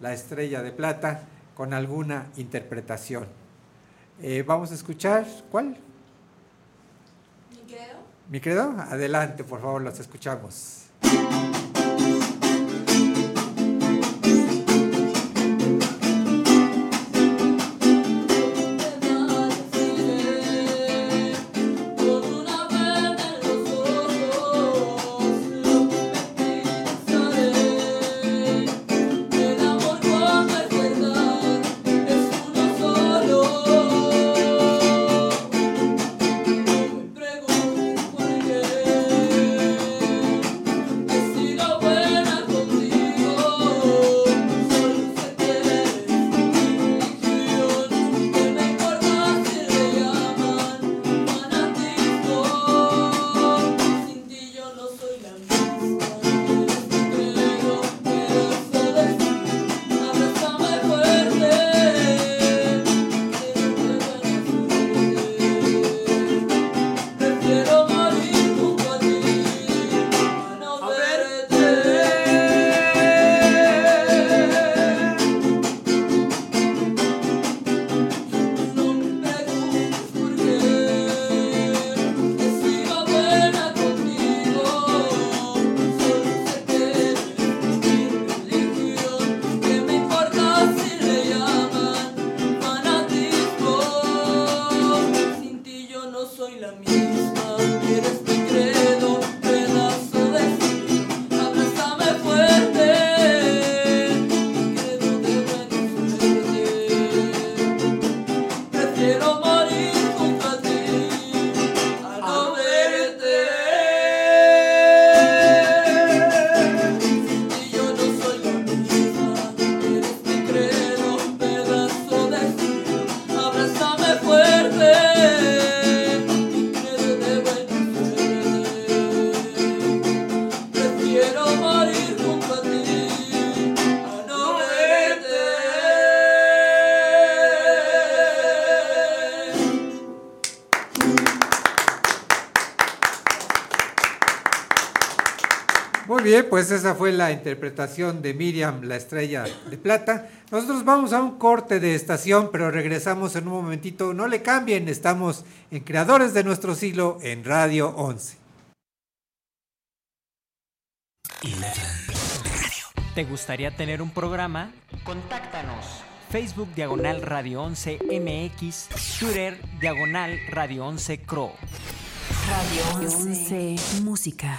la estrella de plata, con alguna interpretación? Eh, vamos a escuchar, ¿cuál? ¿Mi credo? Adelante, por favor, los escuchamos. Pues esa fue la interpretación de Miriam, la estrella de plata. Nosotros vamos a un corte de estación, pero regresamos en un momentito. No le cambien, estamos en Creadores de nuestro siglo en Radio 11. ¿Te gustaría tener un programa? Contáctanos. Facebook Diagonal Radio 11 MX, Twitter Diagonal Radio 11 Cro. Radio 11 Música.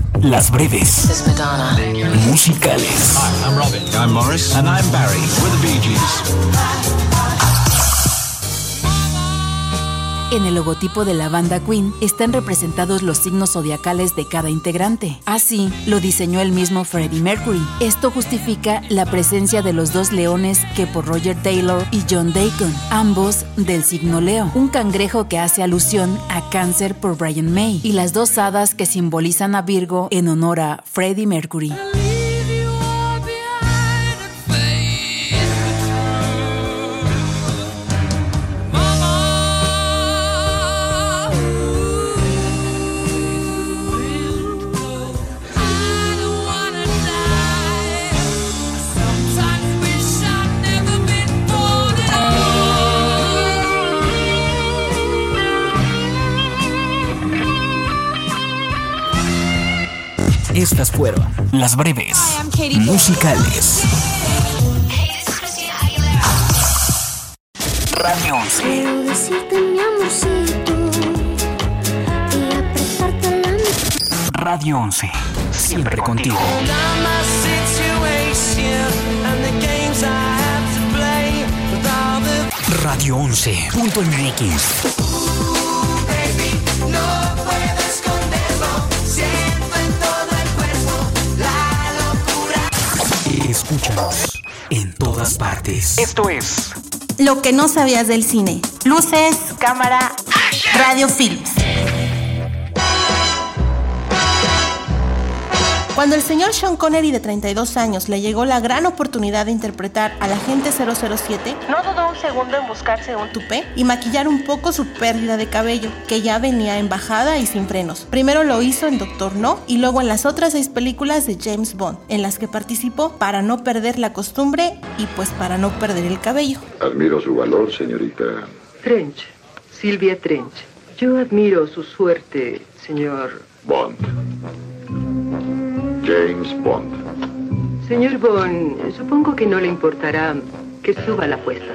las breves musicales. Hi, I'm Robin. I'm Morris. And I'm Barry. We're the Bee Gees. En el logotipo de la banda Queen están representados los signos zodiacales de cada integrante. Así, lo diseñó el mismo Freddie Mercury. Esto justifica la presencia de los dos leones que por Roger Taylor y John Deacon, ambos del signo Leo. Un cangrejo que hace alusión a cáncer por Brian May. Y las dos hadas que simbolizan a Virgo en honor a Freddie Mercury. Estas fueron las breves musicales. Radio 11. Quiero decirte mi amorcito y apretarte la Radio 11. Siempre contigo. Radio 11. Escúchanos en todas partes. Esto es Lo que no sabías del cine. Luces, cámara, radio films. Cuando el señor Sean Connery de 32 años le llegó la gran oportunidad de interpretar al agente 007, no dudó un segundo en buscarse un tupé y maquillar un poco su pérdida de cabello, que ya venía en bajada y sin frenos. Primero lo hizo en Doctor No y luego en las otras seis películas de James Bond, en las que participó para no perder la costumbre y pues para no perder el cabello. Admiro su valor, señorita. Trench, Silvia Trench. Yo admiro su suerte, señor. Bond. James Bond. Señor Bond, supongo que no le importará que suba la apuesta.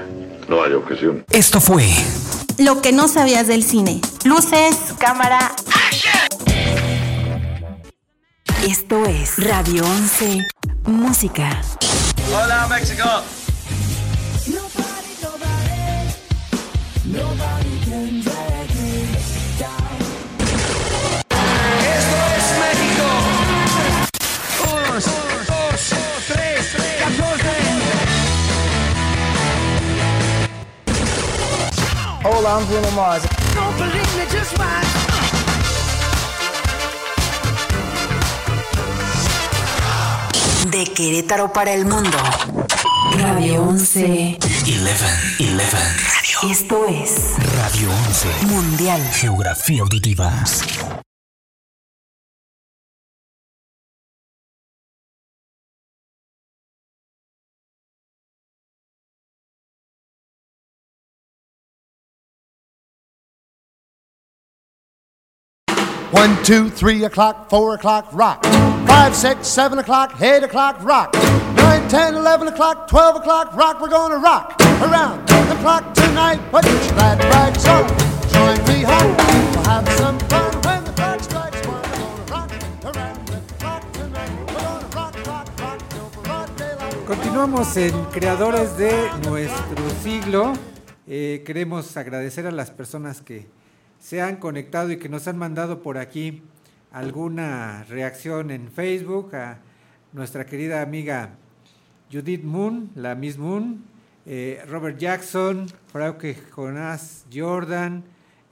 No hay objeción. Esto fue Lo que no sabías del cine. Luces, cámara. Esto es Radio 11 Música. Hola, México. Hola, I'm Bruno Mars. Don't believe me, just watch. De Querétaro para el mundo. Radio 11. 11. 11. Esto es Radio 11. Mundial. Geografía auditiva. One, two, three o'clock, four o'clock, rock. Five, six, seven o'clock, eight o'clock, rock. Nine, ten, eleven o'clock, twelve o'clock, rock. We're gonna rock around the clock tonight. Put your glad rags. Join me home. We'll have some fun when the clock strikes. Continuamos en Creadores de nuestro siglo. Eh, queremos agradecer a las personas que se han conectado y que nos han mandado por aquí alguna reacción en Facebook a nuestra querida amiga Judith Moon, la Miss Moon, eh, Robert Jackson, Frauke Jonás Jordan,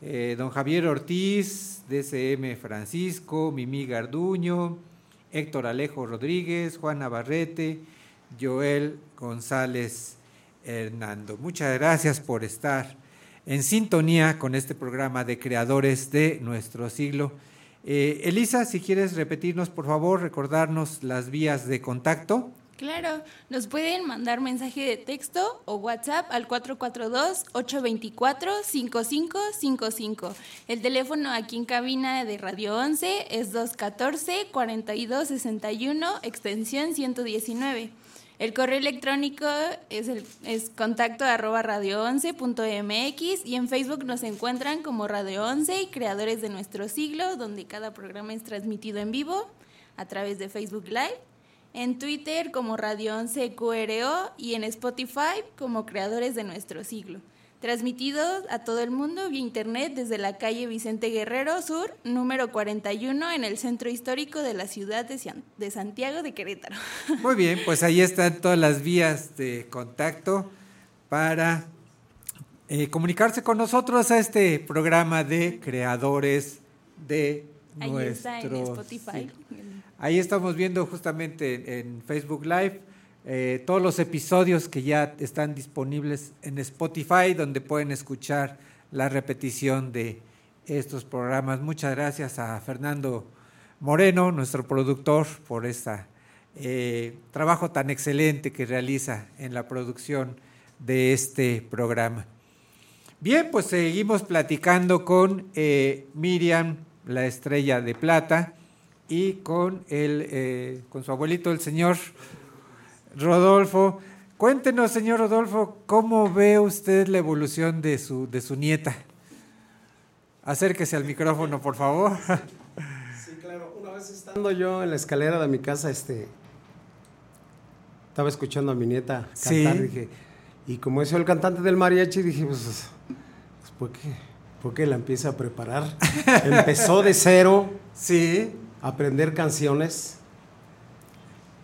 eh, don Javier Ortiz, DCM Francisco, Mimi Garduño, Héctor Alejo Rodríguez, Juan Navarrete, Joel González Hernando. Muchas gracias por estar en sintonía con este programa de creadores de nuestro siglo. Eh, Elisa, si quieres repetirnos, por favor, recordarnos las vías de contacto. Claro, nos pueden mandar mensaje de texto o WhatsApp al 442-824-5555. El teléfono aquí en cabina de Radio 11 es 214-4261, extensión 119. El correo electrónico es, el, es contacto arroba radio11.mx y en Facebook nos encuentran como Radio 11 y Creadores de Nuestro Siglo, donde cada programa es transmitido en vivo a través de Facebook Live en Twitter como Radio 11 QRO y en Spotify como Creadores de Nuestro Siglo. Transmitidos a todo el mundo vía internet desde la calle Vicente Guerrero Sur, número 41, en el centro histórico de la ciudad de, Santiago de Querétaro. Muy bien, pues ahí están todas las vías de contacto para eh, comunicarse con nosotros a este programa de creadores de Ahí está en Spotify. Ahí estamos viendo justamente en, en Facebook Live eh, todos los episodios que ya están disponibles en Spotify, donde pueden escuchar la repetición de estos programas. Muchas gracias a Fernando Moreno, nuestro productor, por este trabajo tan excelente que realiza en la producción de este programa. Bien, pues seguimos platicando con eh, Miriam, la estrella de plata, y con, el, con su abuelito, el señor Rodolfo. Cuéntenos, señor Rodolfo, ¿cómo ve usted la evolución de su, de su nieta? Acérquese al micrófono, por favor. Sí, claro. Una vez estando yo en la escalera de mi casa, este, estaba escuchando a mi nieta cantar, Sí. dije, y como es el cantante del mariachi, dije, pues, pues, ¿por qué? ¿Por qué la empieza a preparar? Empezó de cero. Sí. A aprender canciones.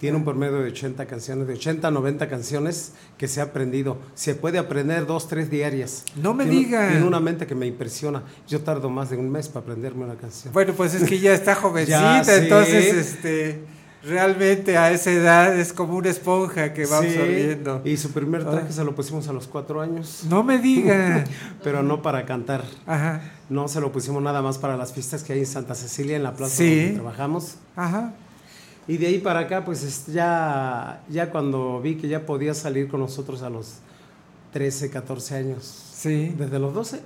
Tiene un promedio de 80 canciones, de 80 a 90 canciones que se ha aprendido. Se puede aprender dos, tres diarias. No me Tiene- diga. Tiene una mente que me impresiona. Yo tardo más de un mes para aprenderme una canción. Bueno, pues es que ya está jovencita, Ya, sí. entonces este, realmente a esa edad es como una esponja que va Sí, absorbiendo. Y su primer traje se lo pusimos a los cuatro años. No me diga. Pero no para cantar. Ajá. No se lo pusimos nada más para las fiestas que hay en Santa Cecilia, en la plaza Sí. donde trabajamos. Ajá. Y de ahí para acá, pues ya, ya cuando vi que ya podía salir con nosotros a los 13, 14 años. Sí. Desde los 12.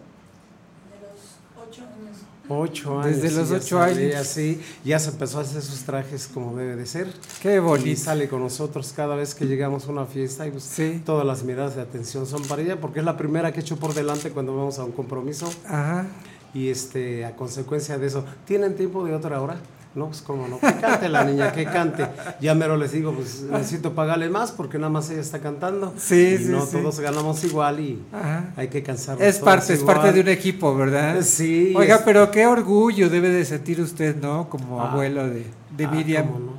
Ocho años. Desde los ya ocho salía, años. sí. ya se empezó a hacer sus trajes como debe de ser. Qué bonito. Y sale con nosotros cada vez que llegamos a una fiesta y pues todas las miradas de atención son para ella porque es la primera que echo por delante cuando vamos a un compromiso. Ajá. Y este, a consecuencia de eso, ¿tienen tiempo de otra hora? No, pues cómo no, que cante la niña, que cante. Ya mero les digo, pues necesito pagarle más porque nada más ella está cantando. Sí, y sí, no sí. todos ganamos igual y Ajá. hay que cansarnos. Es parte, es parte de un equipo, ¿verdad? Sí. Oiga, es- pero qué orgullo debe de sentir usted, ¿no? Como Ah. abuelo de, de Ah, Miriam. cómo no.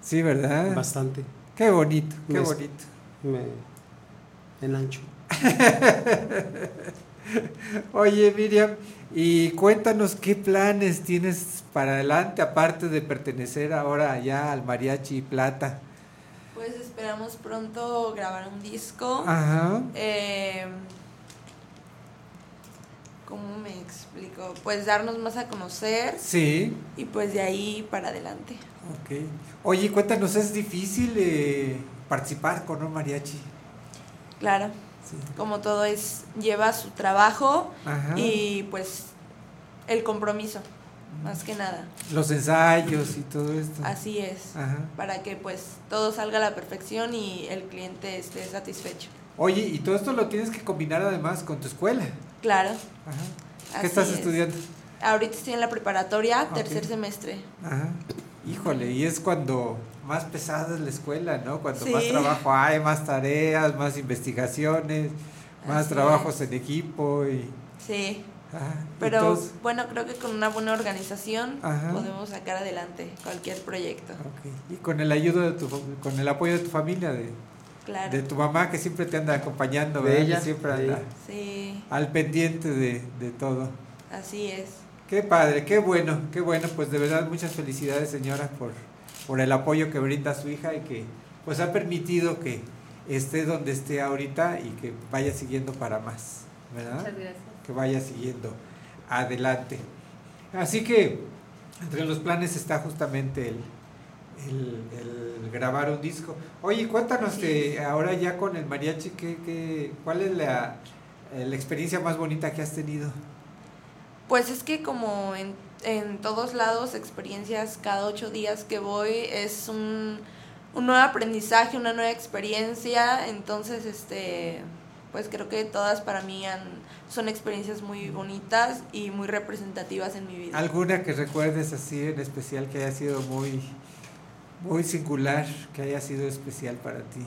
Sí, ¿verdad? Bastante. Qué bonito, qué Me- bonito. Me enancho. Oye, Miriam, y cuéntanos qué planes tienes para adelante, aparte de pertenecer ahora ya al Mariachi Plata. Pues esperamos pronto grabar un disco. Ajá. Eh, ¿Cómo me explico? Pues darnos más a conocer. Sí. Y pues de ahí para adelante. Ok. Oye, cuéntanos, ¿es difícil eh, participar con un mariachi? Claro. Como todo es, lleva su trabajo Ajá. y pues el compromiso, más que nada. Los ensayos y todo esto. Así es. Ajá. Para que pues todo salga a la perfección y el cliente esté satisfecho. Oye, y todo esto lo tienes que combinar además con tu escuela. Claro. Ajá. Así ¿Qué estás es. estudiando? Ahorita estoy en la preparatoria, tercer semestre. Ajá. Híjole, y es cuando más pesada es la escuela, ¿no? Cuando más trabajo hay, más tareas, más investigaciones, más Así trabajos en equipo y... Sí. Pero entonces- bueno, creo que con una buena organización Ajá. podemos sacar adelante cualquier proyecto. Y con el ayuda de tu, con el apoyo de tu familia, de, Claro. de tu mamá que siempre te anda acompañando, De ¿verdad? ella, Que siempre anda. Sí, al pendiente de, de todo. así es. Qué padre, qué bueno, qué bueno, pues de verdad muchas felicidades señora por, por el apoyo que brinda su hija y que pues ha permitido que esté donde esté ahorita y que vaya siguiendo para más, ¿verdad? Muchas gracias. Que vaya siguiendo adelante. Así que entre los planes está justamente el, el- el grabar un disco. Oye, cuéntanos de ahora ya con el mariachi, ¿qué, qué, ¿cuál es la, la experiencia más bonita que has tenido? Pues es que como en, en todos lados, experiencias cada ocho días que voy es un, un nuevo aprendizaje, una nueva experiencia. Entonces, este, pues creo que todas para mí han, son experiencias muy bonitas y muy representativas en mi vida. ¿Alguna que recuerdes así en especial que haya sido muy, muy singular, que haya sido especial para ti?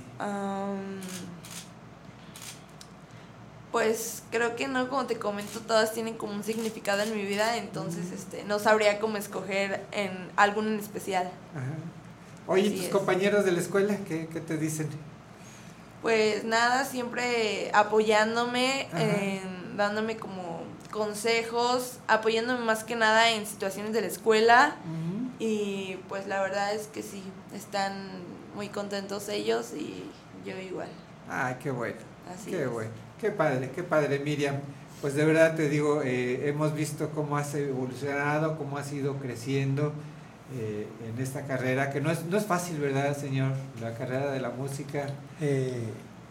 Pues creo que no, como te comento, todas tienen como un significado en mi vida, entonces este, no sabría cómo escoger en alguno en especial. Ajá. Oye, ¿y Así tus es. compañeros de la escuela qué, qué te dicen? Pues nada, siempre apoyándome, dándome como consejos, apoyándome más que nada en situaciones de la escuela y pues la verdad es que sí, están muy contentos ellos y yo igual. Ah, qué bueno. Así qué es. bueno. Qué padre, qué padre, Miriam. Pues de verdad te digo, eh, hemos visto cómo has evolucionado, cómo has ido creciendo eh, en esta carrera, que no es, no es fácil, ¿verdad, señor? La carrera de la música. Eh,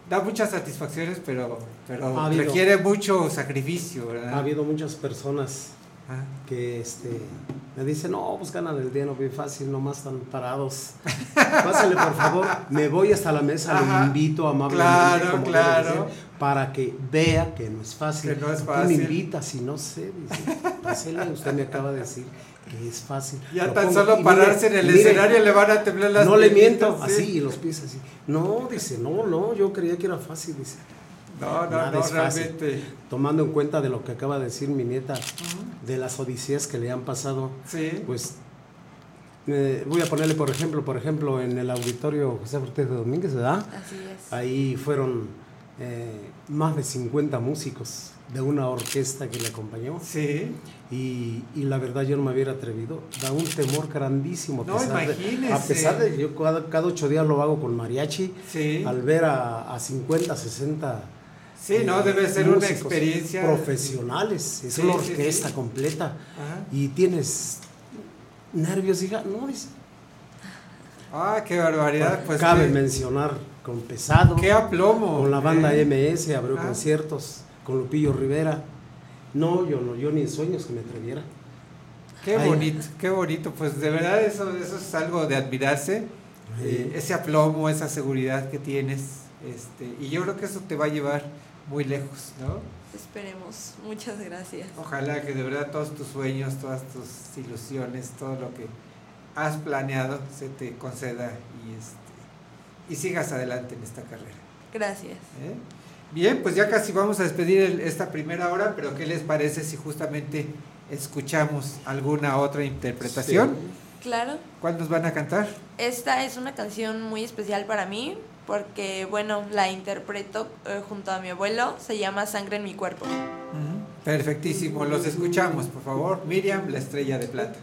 da muchas satisfacciones, pero, pero Ha habido- requiere mucho sacrificio, ¿verdad? Ha habido muchas personas Que este, me dicen, no, pues ganan el día, no bien fácil, nomás están parados. Pásale, por favor, me voy hasta la mesa, Ajá. lo invito amablemente, Claro, como claro. para que vea que no es fácil. Que no es ¿Por qué fácil. me invita si no sé? Dice, "Pásele, usted me acaba de decir que es fácil. Ya Lo tan pongo- solo pararse en el escenario le van a temblar las No le miento, sí. así, y los pies así. No, dice, no, no, yo creía que era fácil, dice. No, no, Nada no, es fácil. realmente. Tomando en cuenta de lo que acaba de decir mi nieta, de las odisías que le han pasado, Sí. pues eh, voy a ponerle por ejemplo, por ejemplo, en el auditorio José Ortega de Domínguez, ¿verdad? Así es. Ahí fueron eh, más de 50 músicos de una orquesta que le acompañó. Sí. Y, y la verdad yo no me hubiera atrevido. Da un temor grandísimo. a No, pesar de- imagínese. a pesar de yo cada, cada ocho días lo hago con mariachi, Sí. al ver a, a 50, 60 Sí, no, debe ser una experiencia. profesionales, es Sí, una orquesta sí. completa Ajá. y tienes nervios, hija, no dice. Ah, qué barbaridad. Pues Cabe mencionar con Pesado, Qué aplomo. con la banda eh. MS, abrió Ah. conciertos, con Lupillo Rivera. No, yo no, yo ni en sueños que me atreviera. Qué Ay. bonito, qué bonito. Pues de verdad eso, eso es algo de admirarse. Eh, ese aplomo, esa seguridad que tienes. Este, y yo creo que eso te va a llevar muy lejos, ¿no? Esperemos. Muchas gracias. Ojalá que de verdad todos tus sueños, todas tus ilusiones, todo lo que has planeado se te conceda y, este, y sigas adelante en esta carrera. Gracias. ¿eh? Bien, pues ya casi vamos a despedir el- esta primera hora, pero ¿qué les parece si justamente escuchamos alguna otra interpretación? Claro. ¿Cuál nos van a cantar? Esta es una canción muy especial para mí porque, bueno, la interpreto eh, junto a mi abuelo. Se llama Sangre en mi cuerpo. Perfectísimo, los escuchamos, por favor. Miriam, la estrella de plata.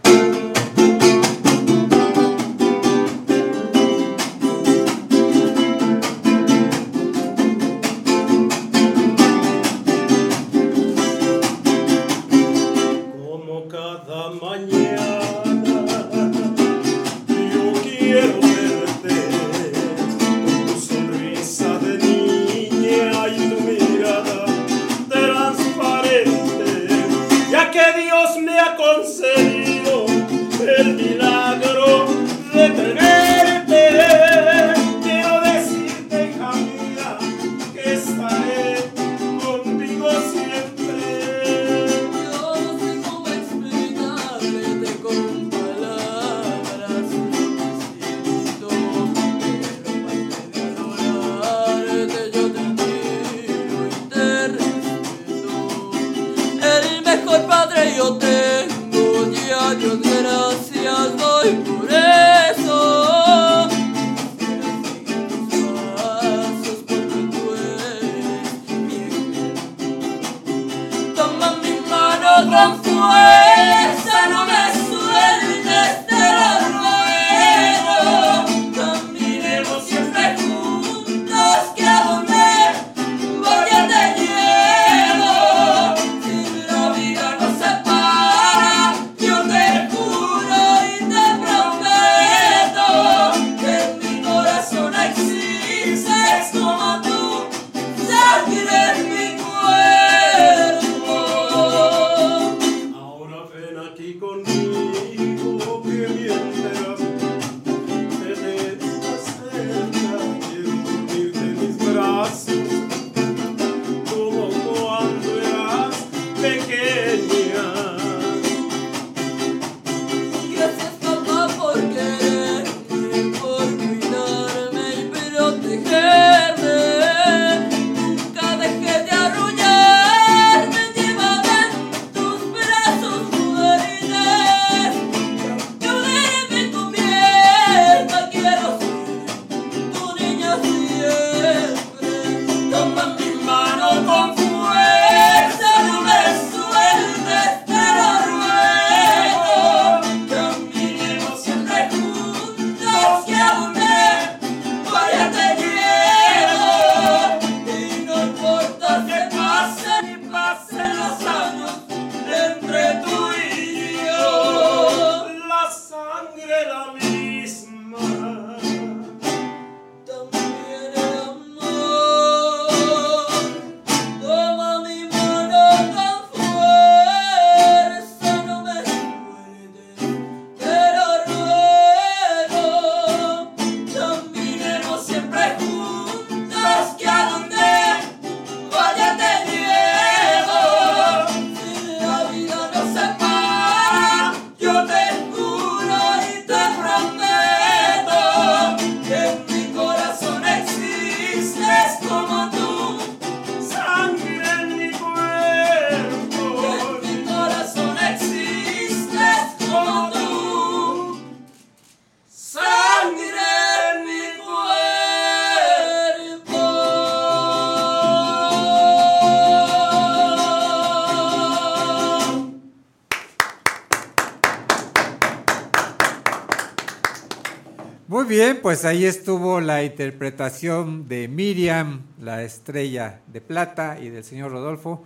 Pues ahí estuvo la interpretación de Miriam, la estrella de plata, y del señor Rodolfo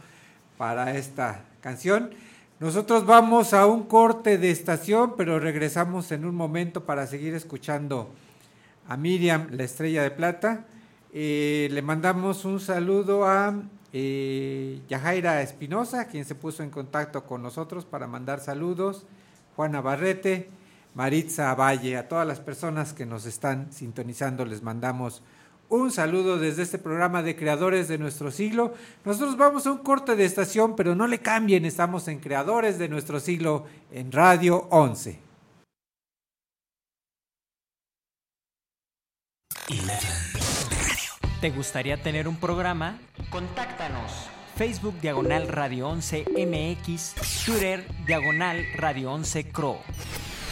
para esta canción. Nosotros vamos a un corte de estación, pero regresamos en un momento para seguir escuchando a Miriam, la estrella de plata. Eh, le mandamos un saludo a eh, Yajaira Espinosa, quien se puso en contacto con nosotros para mandar saludos. Juana Barrete, Maritza Valle, a todas las personas que nos están sintonizando, les mandamos un saludo desde este programa de Creadores de nuestro siglo. Nosotros vamos a un corte de estación, pero no le cambien, estamos en Creadores de nuestro siglo en Radio 11. ¿Te gustaría tener un programa? Contáctanos. Facebook Diagonal Radio 11 MX, Twitter Diagonal Radio 11 Cro.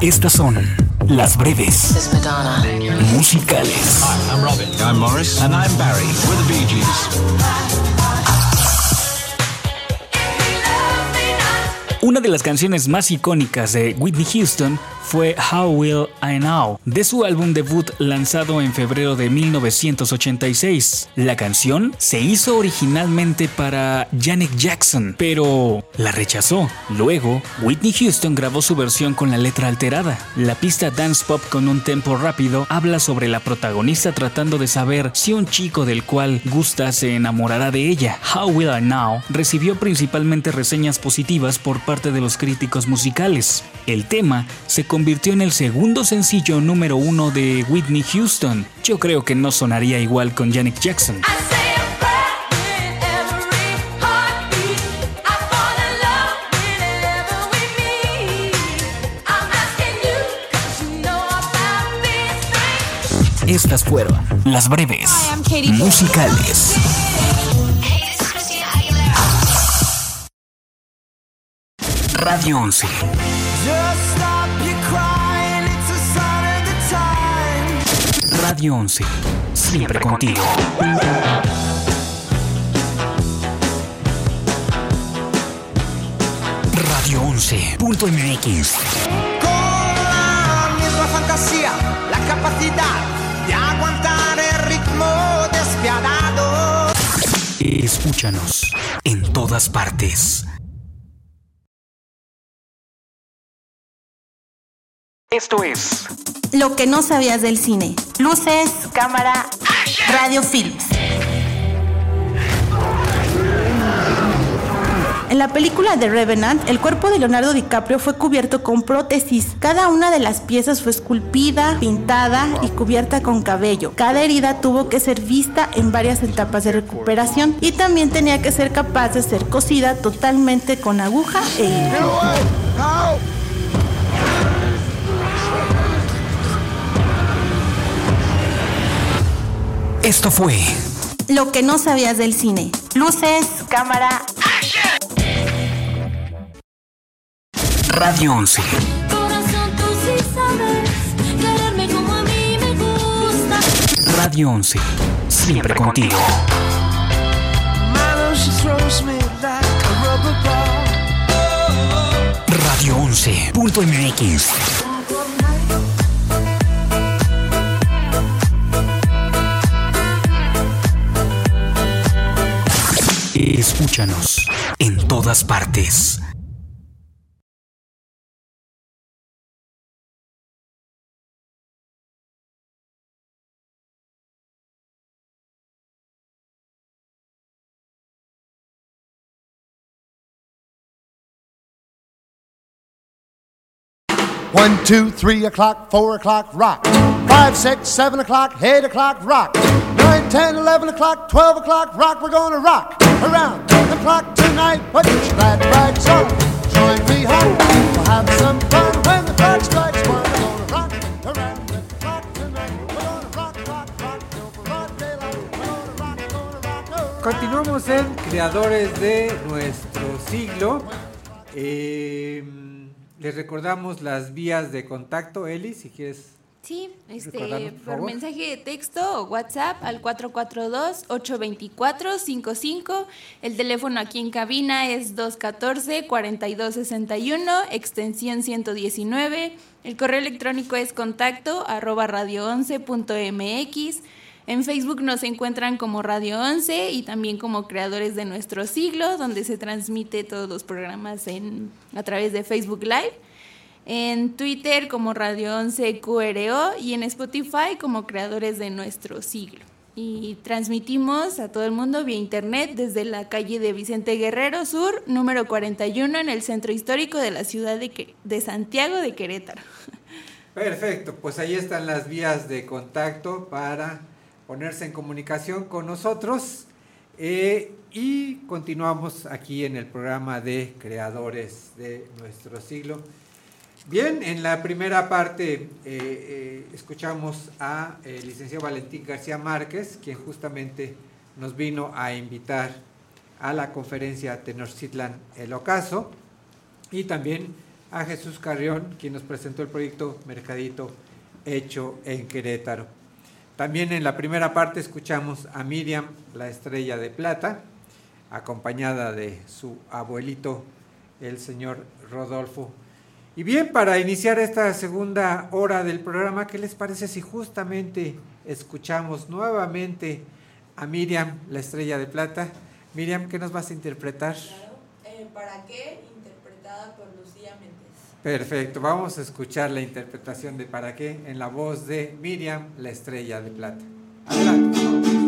Estas son las breves musicales. Hi, I'm Robin. I'm Morris. And I'm Barry. We're the Bee Gees. Una de las canciones más icónicas de Whitney Houston fue How Will I Know, de su álbum debut lanzado en febrero de 1986. La canción se hizo originalmente para Janet Jackson, pero la rechazó. Luego, Whitney Houston grabó su versión con la letra alterada. La pista dance pop con un tempo rápido habla sobre la protagonista tratando de saber si un chico del cual gusta se enamorará de ella. How Will I Know recibió principalmente reseñas positivas por parte de los críticos musicales. El tema se convirtió en el segundo sencillo número uno de Whitney Houston. Yo creo que no sonaría igual con Janet Jackson. Estas fueron las breves musicales. Radio 11. Radio 11. Siempre contigo. Radio 11.mx. la misma fantasía, la capacidad de aguantar el ritmo despiadado. Escúchanos en todas partes. Esto es Lo que no sabías del cine. Luces, cámara, radio films. En la película The Revenant, el cuerpo de Leonardo DiCaprio fue cubierto con prótesis. Cada una de las piezas fue esculpida, pintada y cubierta con cabello. Cada herida tuvo que ser vista en varias etapas de recuperación y también tenía que ser capaz de ser cosida totalmente con aguja e hilo. Esto fue Lo que no sabías del cine. Luces, cámara, Radio 11. Corazón, tú sí sabes quererme como a mí me gusta. Radio 11. Siempre contigo. A rubber ball. Radio 11.mx. Escúchanos en todas partes. One, two, three o'clock, four o'clock, rock. Five, six, seven o'clock, eight o'clock, rock. Nine, ten, eleven o'clock, twelve o'clock, rock. We're gonna rock around tonight. Join me. We'll have some fun when the Continuamos en Creadores de Nuestro Siglo. Eh, les recordamos las vías de contacto, Eli, si quieres Sí, este, por mensaje de texto o WhatsApp al 442-824-55. El teléfono aquí en cabina es 214-4261, extensión 119. El correo electrónico es contacto arroba radio11.mx. En Facebook nos encuentran como Radio 11 y también como creadores de nuestro siglo, donde se transmite todos los programas en, a través de Facebook Live en Twitter como Radio 11 QRO y en Spotify como creadores de nuestro siglo. Y transmitimos a todo el mundo vía internet desde la calle de Vicente Guerrero Sur, número 41, en el centro histórico de la ciudad de, de Santiago de Querétaro. Perfecto, pues ahí están las vías de contacto para ponerse en comunicación con nosotros. Eh, y continuamos aquí en el programa de Creadores de nuestro siglo. Bien, en la primera parte eh, eh, escuchamos a el licenciado Valentín García Márquez, quien justamente nos vino a invitar a la conferencia Tenochtitlan El Ocaso, y también a Jesús Carrión, quien nos presentó el proyecto Mercadito hecho en Querétaro. También en la primera parte escuchamos a Miriam, la estrella de plata, acompañada de su abuelito, el señor Rodolfo. Y bien, para iniciar esta segunda hora del programa, ¿qué les parece si justamente escuchamos nuevamente a Miriam, la estrella de plata? Miriam, ¿qué nos vas a interpretar? Eh, ¿Para qué? Interpretada por Lucía Méndez. Perfecto, vamos a escuchar la interpretación de ¿Para qué? en la voz de Miriam, la estrella de plata. Adelante.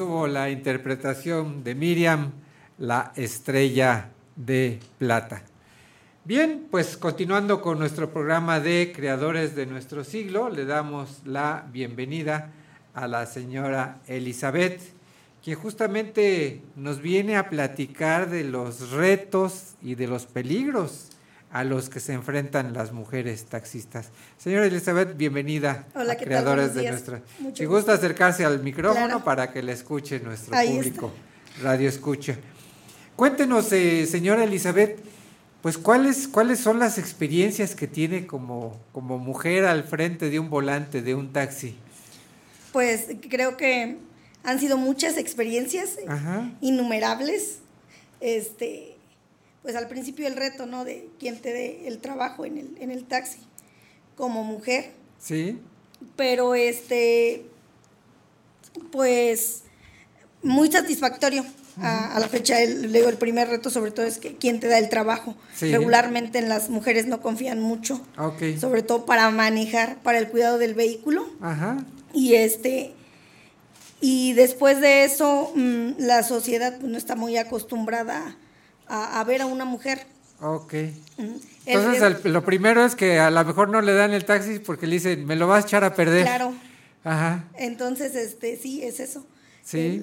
Estuvo la interpretación de Miriam, la estrella de plata. Bien, pues continuando con nuestro programa de Creadores de nuestro siglo, le damos la bienvenida a la señora Elizabeth, quien justamente nos viene a platicar de los retos y de los peligros a los que se enfrentan las mujeres taxistas. Señora Elizabeth, bienvenida Hola, a ¿qué? Creadores de nuestra. Mucho Si gusto. gusta acercarse al micrófono Claro. para que le escuche nuestro Ahí público, radio escucha. Cuéntenos, eh, señora Elizabeth, pues cuáles cuáles son las experiencias que tiene como como mujer al frente de un volante de un taxi. Pues creo que han sido muchas experiencias, Ajá. innumerables. Este, pues al principio el reto, ¿no? De quién te dé el trabajo en el, en el taxi como mujer. Sí. Pero este, pues muy satisfactorio. A, a la fecha, el, le digo, el primer reto sobre todo es que quién te da el trabajo. Sí. Regularmente en las mujeres no confían mucho, Ok. sobre todo para manejar, para el cuidado del vehículo. Ajá. Y este y después de eso mm, la sociedad pues, no está muy acostumbrada a, a ver a una mujer. Ok. Entonces, el- el- lo primero es que a lo mejor no le dan el taxi porque le dicen, me lo vas a echar a perder. claro. Ajá. Entonces, este, sí, es eso. Sí.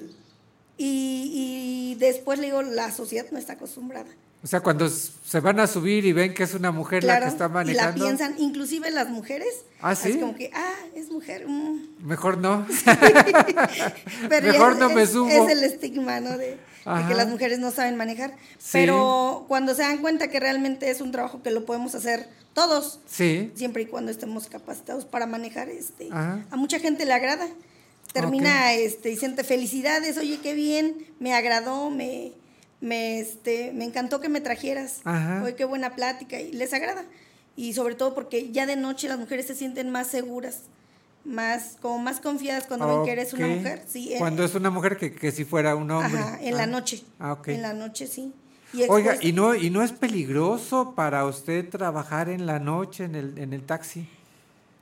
Y, y después le digo, la sociedad no está acostumbrada. O sea, cuando se van a subir y ven que es una mujer la que está y la manejando, piensan, inclusive las mujeres. ¿Ah, sí? como que, ah, es mujer. mm. mejor no. Pero mejor es- no me es- subo. Es el estigma, ¿no? De, de que las mujeres no saben manejar. Sí. Pero cuando se dan cuenta que realmente es un trabajo que lo podemos hacer todos, Sí. siempre y cuando estemos capacitados para manejar, este, Ajá. a mucha gente le agrada. Termina este, y siente felicidades, oye, qué bien, me agradó, me, me, este, me encantó que me trajeras, Ajá. oye, qué buena plática, y les agrada. Y sobre todo porque ya de noche las mujeres se sienten más seguras, más, como más confiadas cuando ven que eres una mujer. Sí, Cuando es una mujer que, que si fuera un hombre. Ajá, en la Ah. noche. Ah, ok. En la noche, sí. Y Oiga, ¿y no, ¿y no es peligroso para usted trabajar en la noche en el, en el taxi?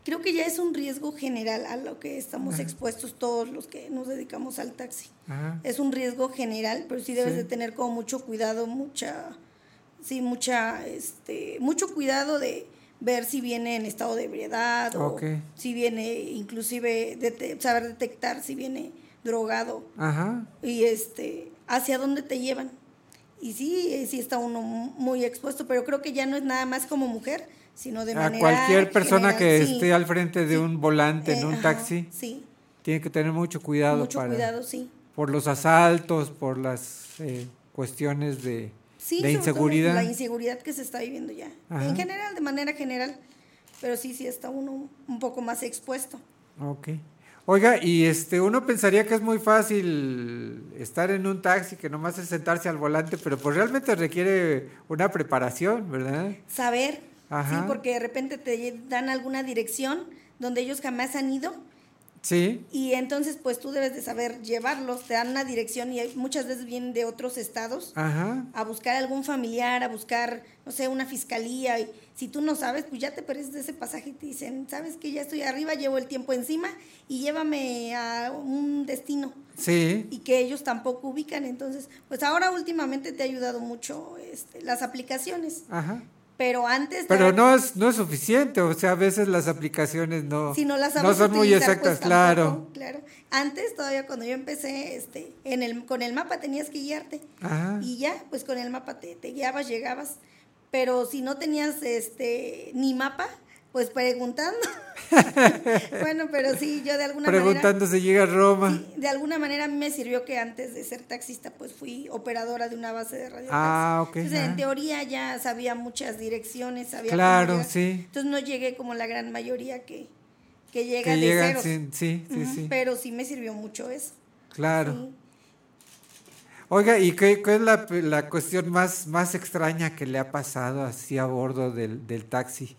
Creo que ya es un riesgo general a lo que estamos Ajá. expuestos todos los que nos dedicamos al taxi. Ajá. Es un riesgo general, pero sí debes Sí. de tener como mucho cuidado, mucha, sí, mucha, este, mucho cuidado de ver si viene en estado de ebriedad o si viene, inclusive, dete- saber detectar si viene drogado Ajá. y este, hacia dónde te llevan. Y sí, eh, sí está uno mu- muy expuesto, pero creo que ya no es nada más como mujer, sino de A manera cualquier persona general, que sí. esté al frente de un volante en Eh, un ajá, taxi sí. tiene que tener mucho cuidado Mucho para cuidado, sí. por los asaltos, por las eh, cuestiones de, Sí, todo inseguridad. La inseguridad que se está viviendo ya. Ajá. En general, de manera general. Pero sí, sí está uno un poco más expuesto. Ok. Oiga, y este, uno pensaría que es muy fácil estar en un taxi, que nomás es sentarse al volante, pero pues realmente requiere una preparación, ¿verdad? Saber, Ajá. sí, porque de repente te dan alguna dirección donde ellos jamás han ido Sí. y entonces pues tú debes de saber llevarlos, te dan una dirección y hay- muchas veces vienen de otros estados Ajá. a buscar algún familiar, a buscar, no sé, una fiscalía. Y si tú no sabes, pues ya te pierdes de ese pasaje y te dicen, sabes que ya estoy arriba, llevo el tiempo encima y llévame a un destino. Sí. Y que ellos tampoco ubican. Entonces, pues ahora últimamente te ha ayudado mucho este, las aplicaciones. Ajá. Pero antes... Pero no es, no es suficiente, o sea, a veces las aplicaciones no, si no las no son muy utilizar, exactas, pues, claro. claro. Antes, todavía cuando yo empecé, este, en el, con el mapa tenías que guiarte. Ajá. Y ya, pues con el mapa te, te guiabas, llegabas. Pero si no tenías este ni mapa, pues preguntando. bueno, pero sí, yo de alguna Preguntando manera. si llega a Roma. De alguna manera a mí me sirvió que antes de ser taxista, pues fui operadora de una base de radio. Ah, ok, Entonces, en teoría ya sabía muchas direcciones, sabía Claro, sí. Entonces no llegué como la gran mayoría que, que llega Que de llegan ceros. sí, sí, sí. Pero sí me sirvió mucho eso. Claro. Sí. Oiga, ¿y qué, qué es la, la cuestión más, más extraña que le ha pasado así a bordo del, del taxi?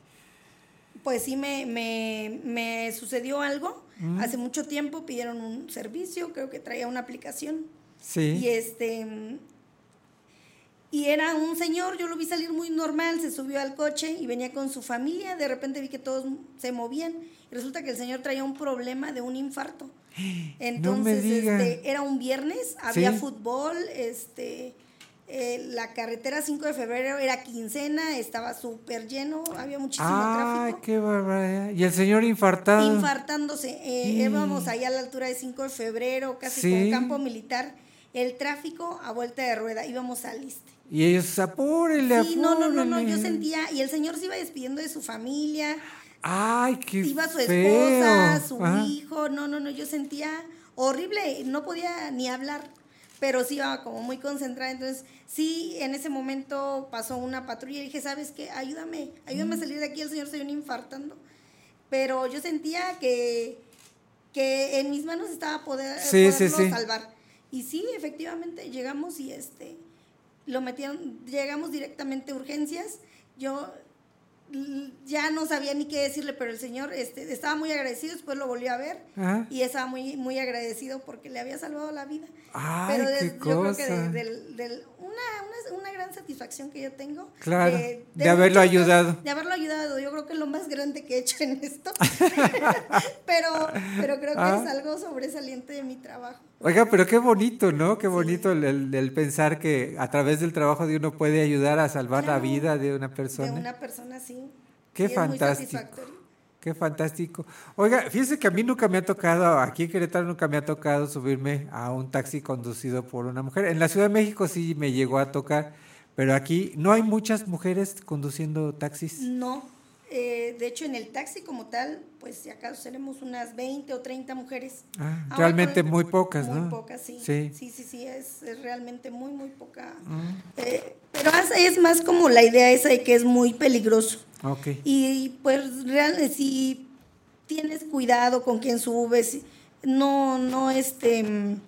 Pues sí me, me, me sucedió algo. Mm. Hace mucho tiempo pidieron un servicio, creo que traía una aplicación. Sí. Y este mm, y era un señor, yo lo vi salir muy normal, se subió al coche y venía con su familia, de repente vi que todos se movían y resulta que el señor traía un problema de un infarto. Entonces, este, era un viernes, había Sí. fútbol, este eh, la carretera 5 de febrero era quincena, estaba súper lleno, había muchísimo Ay, tráfico. qué barbaridad. Y el señor infartado. Infartándose, eh, Sí. íbamos ahí a la altura de 5 de febrero, casi Sí. con campo militar, el tráfico a vuelta de rueda, íbamos al liste. Y ellos, apúrenle, Sí, no, no, no, no, yo apúrenle". sentía, y el señor se iba despidiendo de su familia, Ay, qué iba su feo. esposa, su Ajá. hijo, no, no, no, yo sentía horrible, no podía ni hablar, pero sí iba como muy concentrada, entonces sí, en ese momento pasó una patrulla y dije, ¿sabes qué? Ayúdame, ayúdame a salir de aquí, el señor se viene infartando, pero yo sentía que, que en mis manos estaba poder, Sí, sí, poderlo sí. salvar, y sí, efectivamente, llegamos y este, lo metieron, llegamos directamente a urgencias, yo ya no sabía ni qué decirle, pero el señor este, estaba muy agradecido, después lo volvió a ver Ajá. y estaba muy, muy agradecido porque le había salvado la vida. Ay, pero qué yo creo que de- del- una, una, una gran satisfacción que yo tengo. Claro, de haberlo ayudado. De haberlo ayudado, yo creo que es lo más grande que he hecho en esto. pero, pero creo que Ah. es algo sobresaliente de mi trabajo. Oiga, pero qué bonito, ¿no? Qué bonito el, el- el pensar que a través del trabajo de uno puede ayudar a salvar la vida de una persona. De una persona así. Qué fantástico. Qué fantástico. Oiga, fíjese que a mí nunca me ha tocado, aquí en Querétaro nunca me ha tocado subirme a un taxi conducido por una mujer. En la Ciudad de México sí me llegó a tocar, pero aquí no hay muchas mujeres conduciendo taxis. No, eh, de hecho en el taxi como tal, pues si acaso seremos unas 20 o 30 mujeres. Ah, Ahora realmente muy pocas, Muy ¿no? pocas, sí. Sí. Sí, sí, sí, es, es realmente muy, muy poca. Mm, Eh, pero es- más como la idea esa de que es muy peligroso. ok. Y pues real, si tienes cuidado con quién subes, no, no, este, mm,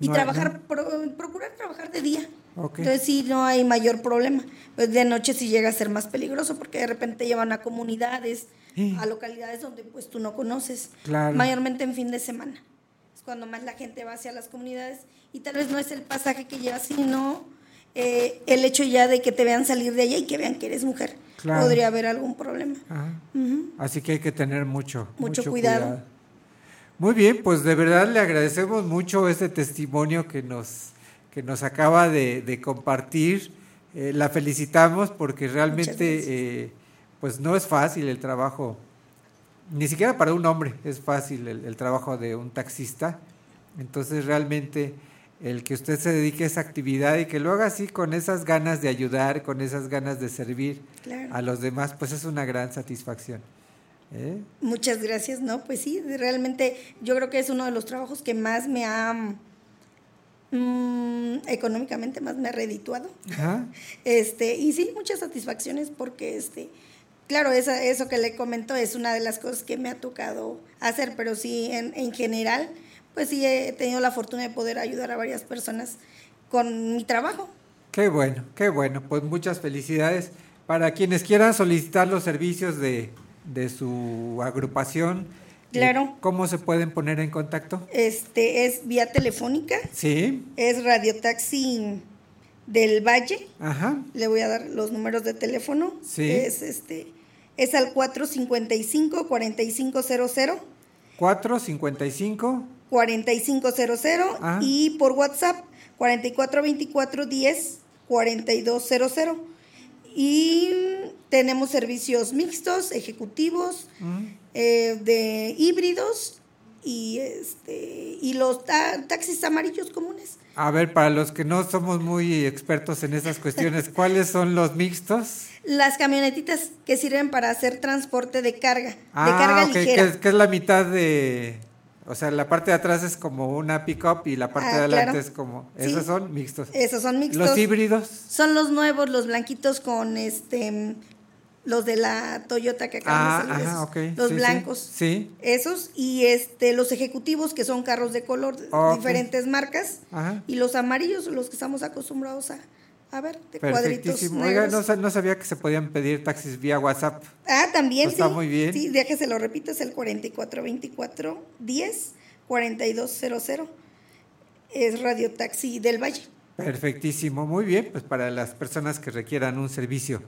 y No trabajar, pro- procurar trabajar de día. Entonces sí, no hay mayor problema. Pues de noche sí llega a ser más peligroso porque de repente te llevan a comunidades, a localidades donde pues tú no conoces. Claro. Mayormente en fin de semana. Es cuando más la gente va hacia las comunidades y tal vez no es el pasaje que llevas, sino eh, el hecho ya de que te vean salir de allá y que vean que eres mujer. Claro. Podría haber algún problema. Ajá. Ujú. Así que hay que tener mucho, Mucho cuidado. Muy bien, pues de verdad le agradecemos mucho este testimonio que nos, que nos acaba de, de compartir. Eh, la felicitamos porque realmente eh, pues no es fácil el trabajo, ni siquiera para un hombre es fácil el, el trabajo de un taxista. Entonces realmente el que usted se dedique a esa actividad y que lo haga así con esas ganas de ayudar, con esas ganas de servir Claro. a los demás, pues es una gran satisfacción. ¿eh? Muchas gracias, ¿no? Pues sí, realmente yo creo que es uno de los trabajos que más me ha, mm, económicamente más me ha redituado. Este, y sí, muchas satisfacciones porque, este, claro, esa, eso que le comento es una de las cosas que me ha tocado hacer, pero sí, en, en general, pues sí he tenido la fortuna de poder ayudar a varias personas con mi trabajo. Qué bueno, qué bueno. Pues muchas felicidades. Para quienes quieran solicitar los servicios de, de su agrupación, Claro. ¿cómo se pueden poner en contacto? Este, es vía telefónica, Sí, es Radio Taxi del Valle. ajá. Le voy a dar los números de teléfono. Sí. Es este es al 455 4500 455. 4500 Ah. y por WhatsApp 4424 10 4200 y tenemos servicios mixtos, ejecutivos, mm, eh, de híbridos y este y los ta- taxis amarillos comunes. A ver, para los que no somos muy expertos en esas cuestiones, ¿cuáles son los mixtos? Las camionetitas que sirven para hacer transporte de carga, de Ah, carga ok, que ligera. es, que es la mitad de... O sea, la parte de atrás es como una pick-up y la parte Ah, de adelante claro. es como... Sí. Esos son mixtos. Esos son mixtos. Los híbridos. Son los nuevos, los blanquitos con este los de la Toyota que acaban Ah, de salir. ajá, esos. Los Sí, blancos. Sí. Esos y este los ejecutivos que son carros de color, Ok. diferentes marcas. Ajá. Y los amarillos, los que estamos acostumbrados a, a ver, de cuadritos Perfectísimo. Oiga, no, no sabía que se podían pedir taxis vía WhatsApp. Ah, también Está sí. muy bien. Sí, déjese lo repito, es el 4424 10 4200. Es Radio Taxi del Valle. Perfectísimo, muy bien, pues para las personas que requieran un servicio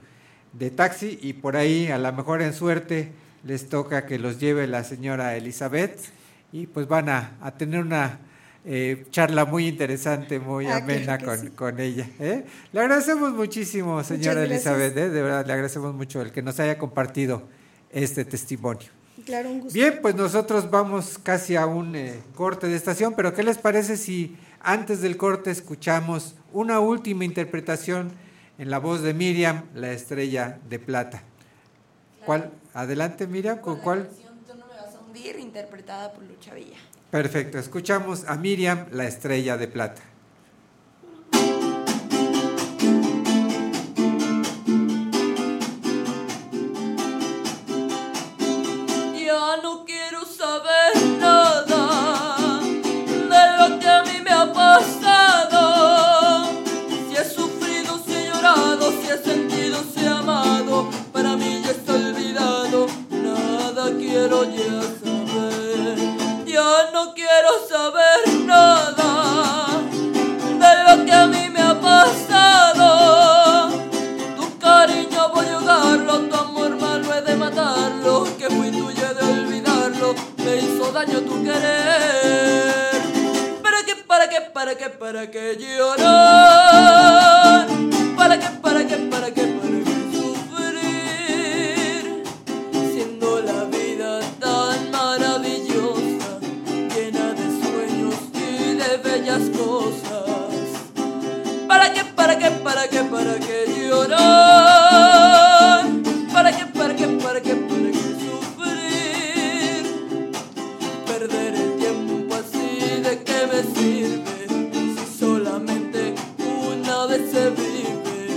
de taxi y por ahí a lo mejor en suerte les toca que los lleve la señora Elizabeth y pues van a, a tener una eh, charla muy interesante, muy Ah, amena con, sí. con ella. ¿eh? Le agradecemos muchísimo, señora. Elizabeth, ¿eh? de verdad, le agradecemos mucho el que nos haya compartido este testimonio. Claro, un gusto. Bien, pues nosotros vamos casi a un corte de estación, pero ¿qué les parece si antes del corte escuchamos una última interpretación en la voz de Miriam, la estrella de plata? ¿Cuál? Adelante, Miriam, ¿con cuál? Tú no me vas a hundir, interpretada por Lucha Villa. Perfecto, escuchamos a Miriam, la estrella de plata. Quiero ya saber. Ya no quiero saber nada de lo que a mí me ha pasado. Tu cariño voy a ahogarlo, tu amor malo he de matarlo, que fui tuyo de olvidarlo, me hizo daño tu querer. ¿Para qué, para qué, para qué, para qué llorar? ¿Para qué, para qué, para qué, para qué ¿Para qué, para qué, para qué, llorar? ¿Para qué, para qué, para qué, para qué sufrir? Perder el tiempo así, ¿de qué me sirve? Si solamente una vez se vive.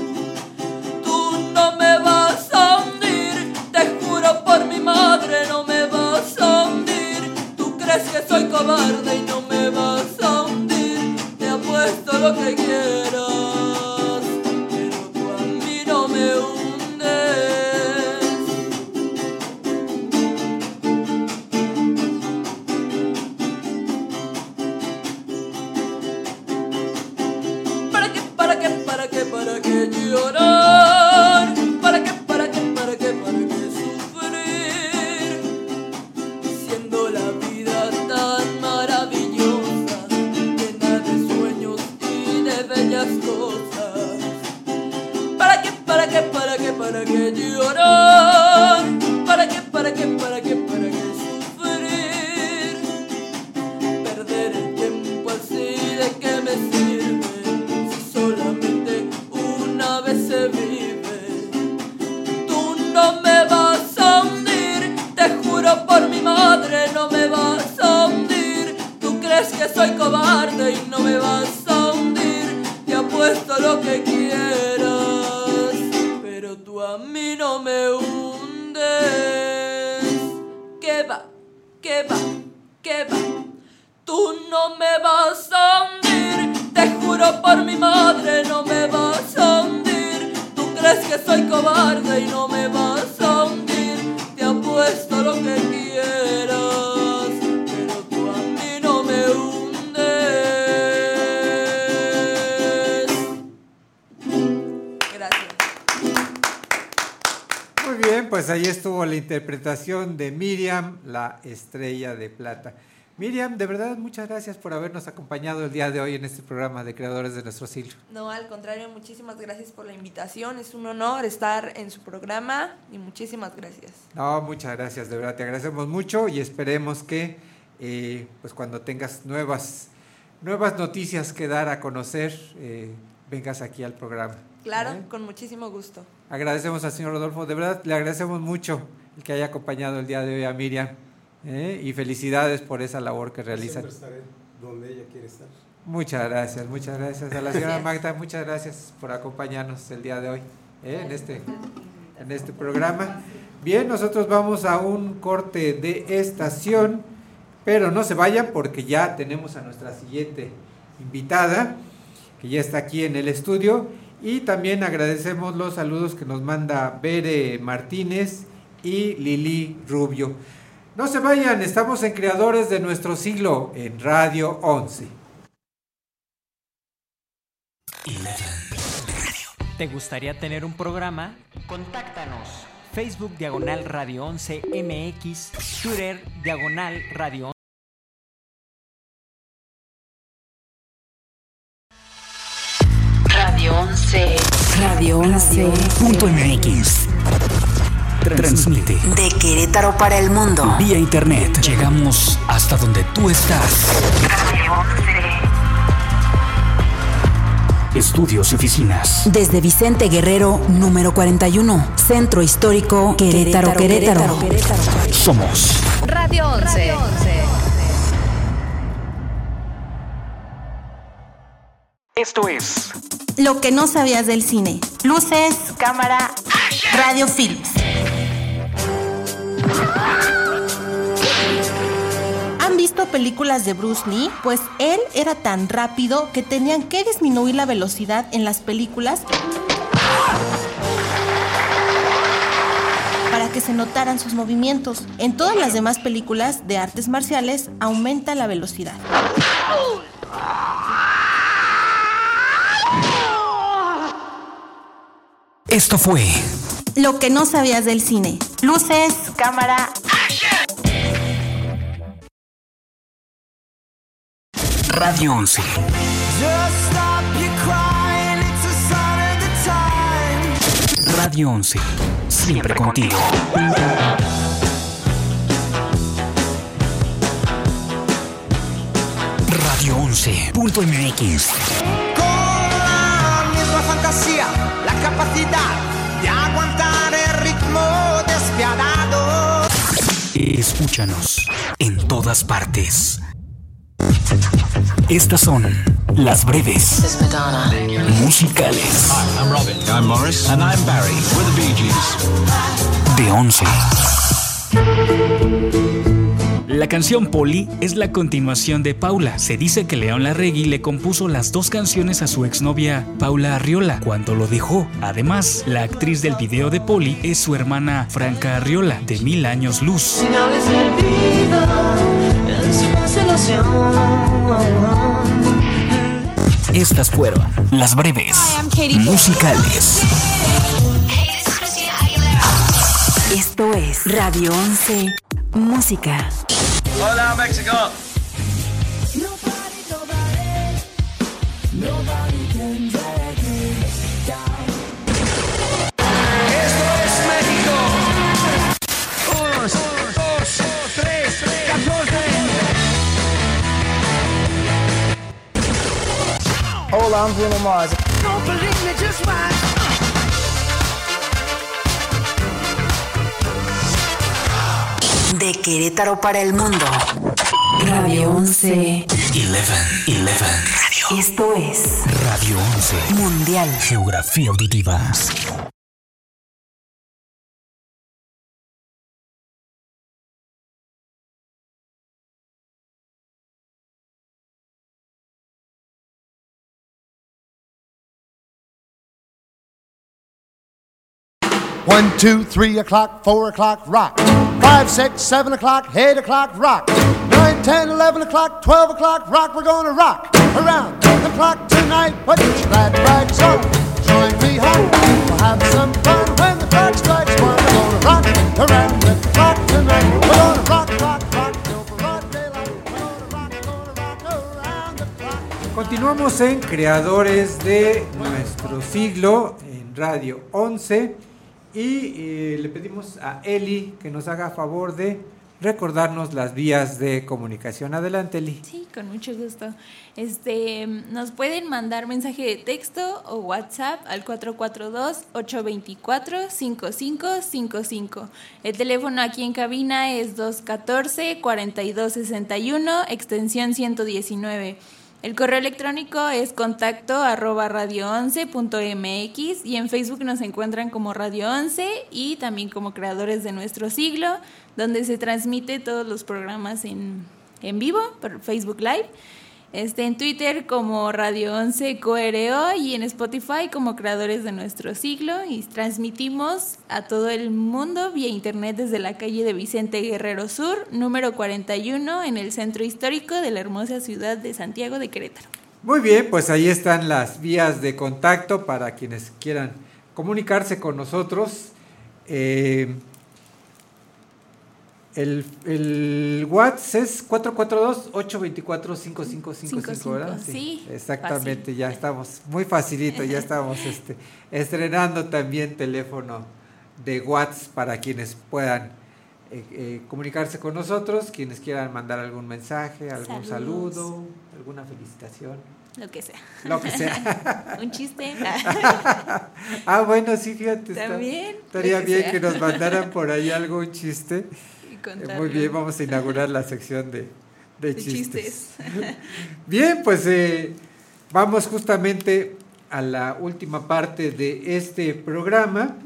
Tú no me vas a hundir, te juro por mi madre, no me vas a hundir. Tú crees que soy cobarde y no me vas a hundir. Te apuesto lo que quieras, soy cobarde y no me vas a hundir. Te apuesto lo que quieras, pero tú a mí no me hundes. Gracias. Muy bien, pues ahí estuvo la interpretación de Miriam, la estrella de plata. Miriam, de verdad, muchas gracias por habernos acompañado el día de hoy en este programa de Creadores de Nuestro Siglo. No, al contrario, muchísimas gracias por la invitación. Es un honor estar en su programa y muchísimas gracias. No, muchas gracias, de verdad, te agradecemos mucho y esperemos que, eh, pues cuando tengas nuevas, nuevas noticias que dar a conocer, eh, vengas aquí al programa. Claro, con muchísimo gusto. Agradecemos al señor Rodolfo, de verdad, le agradecemos mucho el que haya acompañado el día de hoy a Miriam ¿eh? y felicidades por esa labor que realiza. Siempre estaré donde ella quiere estar. Muchas gracias, muchas gracias. A la señora. Magda, muchas gracias por acompañarnos el día de hoy ¿eh? en, este, en este programa. Bien, nosotros vamos a un corte de estación, pero no se vayan porque ya tenemos a nuestra siguiente invitada, que ya está aquí en el estudio. Y también agradecemos los saludos que nos manda Bere Martínez y Lili Rubio. No se vayan, estamos en Creadores de nuestro siglo en Radio 11. ¿Te gustaría tener un programa? Contáctanos. Facebook Diagonal Radio 11 MX, Twitter Diagonal Radio 11. Radio 11. Radio 11.mx. Transmite De Querétaro para el mundo. vía internet. Llegamos hasta donde tú estás. Estudios y oficinas. Desde Vicente Guerrero, número 41, Centro Histórico Querétaro, Querétaro. Somos Radio 11. Esto es Lo que no sabías del cine. Luces, cámara, radio films. ¿Han visto películas de Bruce Lee? Pues él era tan rápido que tenían que disminuir la velocidad en las películas para que se notaran sus movimientos. En todas las demás películas de artes marciales aumenta la velocidad. Esto fue Lo que no sabías del cine. Luces, cámara, Radio 11. Just stop your crying, it's a sign of the time. Radio 11. Siempre contigo. Radio 11.mx. Escúchanos en todas partes. Estas son las breves musicales I'm Robin. I'm Morris. And I'm Barry. We're the Bee Gees. de 11. La canción Polly es la continuación de Paula. Se dice que León Larregui le compuso las dos canciones a su exnovia Paula Arriola cuando lo dejó. Además, la actriz del video de Polly es su hermana Franca Arriola, de Mil Años Luz. Estas fueron las breves musicales. Esto es Radio 11 Música. Hola, México. Esto es México. Uno, dos, tres, catorce. Hola, I'm Bruno Mars. Don't believe me, just watch. De Querétaro para el mundo. Radio 11. 11, 11. Esto es Radio 11. Mundial. Geografía auditiva. One, two, three o'clock, four o'clock, rock. Five, six, seven o'clock, eight o'clock, rock. Nine, ten, eleven o'clock, twelve o'clock, rock. We're gonna rock around the clock tonight. Put your glad rags join me home. We'll have some fun when the clock strikes one. We're gonna rock around the tonight. We're gonna rock. Continuamos en Creadores de nuestro siglo en Radio 11 y eh, le pedimos a Eli que nos haga favor de recordarnos las vías de comunicación. Adelante, Eli. Sí, con mucho gusto. Este, nos pueden mandar mensaje de texto o WhatsApp al 442-824-5555. El teléfono aquí en cabina es 214-4261, extensión 119. El correo electrónico es contacto arroba radio11.mx y en Facebook nos encuentran como Radio 11 y también como creadores de nuestro siglo, donde se transmite todos los programas en, en vivo por Facebook Live. Este, en Twitter como Radio 11 CoRO y en Spotify como creadores de nuestro siglo y transmitimos a todo el mundo vía internet desde la calle de Vicente Guerrero Sur, número 41 en el centro histórico de la hermosa ciudad de Santiago de Querétaro. Muy bien, pues ahí están las vías de contacto para quienes quieran comunicarse con nosotros. Eh, El, el WhatsApp es 442-824-5555, ¿verdad? Sí, Exactamente, fácil. ya estamos, muy facilito, ya estamos este, estrenando también teléfono de WhatsApp para quienes puedan eh, eh, comunicarse con nosotros, quienes quieran mandar algún mensaje, algún Saludos. saludo, alguna felicitación. Lo que sea. Lo que sea. Un chiste. Ah, bueno, sí, fíjate. está- Estaría bien sea. que nos mandaran por ahí algún chiste. Contarlo. Muy bien, vamos a inaugurar la sección de, de De chistes. chistes. Bien, pues eh, vamos justamente a la última parte de este programa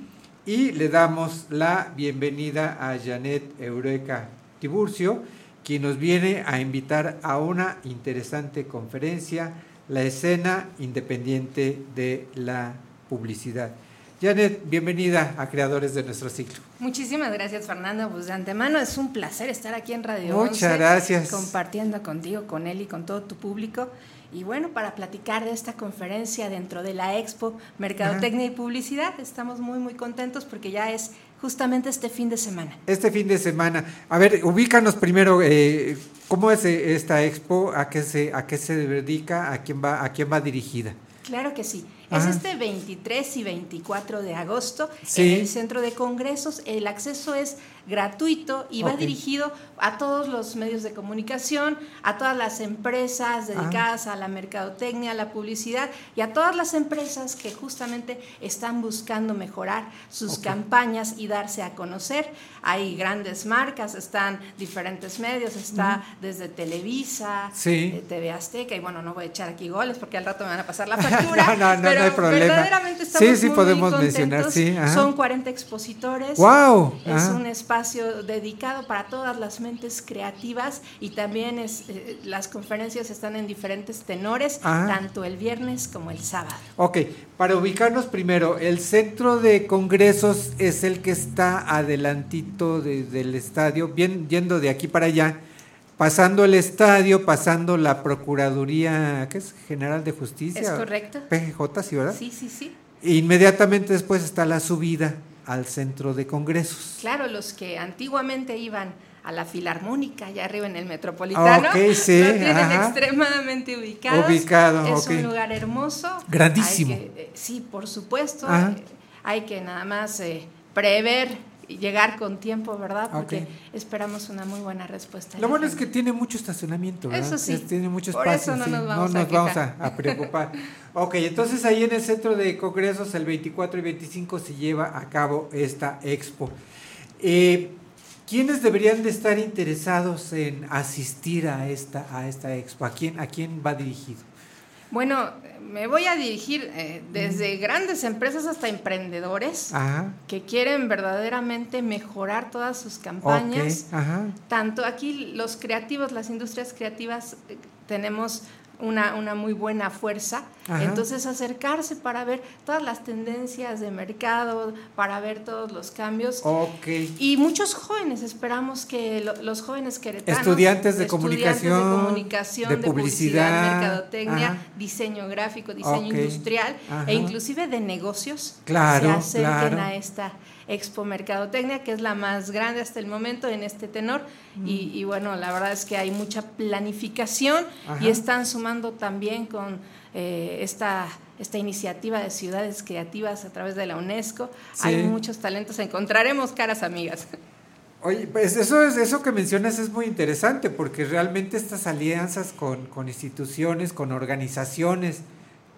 y le damos la bienvenida a Janet Eureka Tiburcio, quien nos viene a invitar a una interesante conferencia, la escena independiente de la publicidad. Janet, bienvenida a Creadores de nuestro ciclo. Muchísimas gracias, Fernando. Pues de antemano es un placer estar aquí en Radio Muchas 11, gracias. Compartiendo contigo, con él y con todo tu público. Y bueno, para platicar de esta conferencia dentro de la Expo Mercadotecnia y Publicidad, estamos muy, muy contentos porque ya es justamente este fin de semana. Este fin de semana. A ver, ubícanos primero, eh, ¿cómo es eh, esta expo? ¿A qué se, a qué se dedica? ¿A quién va, a quién va dirigida? Claro que sí. Ajá. Es este 23 y 24 de agosto Sí. en el Centro de Congresos. El acceso es gratuito y va Ok. dirigido a todos los medios de comunicación, a todas las empresas dedicadas a la mercadotecnia, a la publicidad y a todas las empresas que justamente están buscando mejorar sus Ok. campañas y darse a conocer. Hay grandes marcas, están diferentes medios, está desde Televisa, Sí. eh, TV Azteca y bueno, no voy a echar aquí goles porque al rato me van a pasar la factura. No, no, no, pero no hay problema. Verdaderamente estamos Sí, sí, muy, podemos muy mencionar, sí, ajá. Son 40 expositores. ¡Guau! Es Ajá. un espacio dedicado para todas las mentes creativas y también es, eh, las conferencias están en diferentes tenores, Ajá. tanto el viernes como el sábado. Ok, para ubicarnos primero, el centro de congresos es el que está adelantito de- del estadio, bien, yendo de aquí para allá, pasando el estadio, pasando la Procuraduría, ¿qué es? General de Justicia. ¿Es correcto? PGJ, sí, ¿verdad? Sí, sí, sí. Inmediatamente después está la subida al centro de congresos. Claro, los que antiguamente iban a la Filarmónica, allá arriba en el Metropolitano, Ok, sí, lo tienen ajá. extremadamente ubicados. Ubicado, es un lugar hermoso. Grandísimo. Que- eh, sí, por supuesto. Eh, hay que nada más eh, prever llegar con tiempo, ¿verdad? Porque esperamos una muy buena respuesta. Lo bueno es que tiene mucho estacionamiento, ¿verdad? Eso sí. Tiene mucho Por espacio. eso no nos vamos a nos vamos a, a preocupar. ok, entonces ahí en el centro de congresos, el 24 y 25, se lleva a cabo esta expo. Eh, ¿Quiénes deberían de estar interesados en asistir a esta, a esta expo? ¿A quién, ¿A quién va dirigido? Bueno, me voy a dirigir eh, desde grandes empresas hasta emprendedores Ajá. que quieren verdaderamente mejorar todas sus campañas. Ok, ajá. Tanto aquí los creativos, las industrias creativas, eh, tenemos una, una muy buena fuerza. Ajá. Entonces acercarse para ver todas las tendencias de mercado, para ver todos los cambios. Y muchos jóvenes, esperamos que lo- los jóvenes queretanos, Estudiantes de estudiantes comunicación, de, comunicación, de de publicidad, publicidad, mercadotecnia, ajá. diseño gráfico, diseño industrial ajá. e inclusive de negocios Claro, se acerquen claro. a esta Expo Mercadotecnia, que es la más grande hasta el momento en este tenor. Mm. Y, y bueno, la verdad es que hay mucha planificación Ajá. y están sumando también con eh, esta, esta iniciativa de ciudades creativas a través de la UNESCO. Hay muchos talentos, encontraremos caras amigas. Oye, pues eso es eso que mencionas es muy interesante porque realmente estas alianzas con, con instituciones, con organizaciones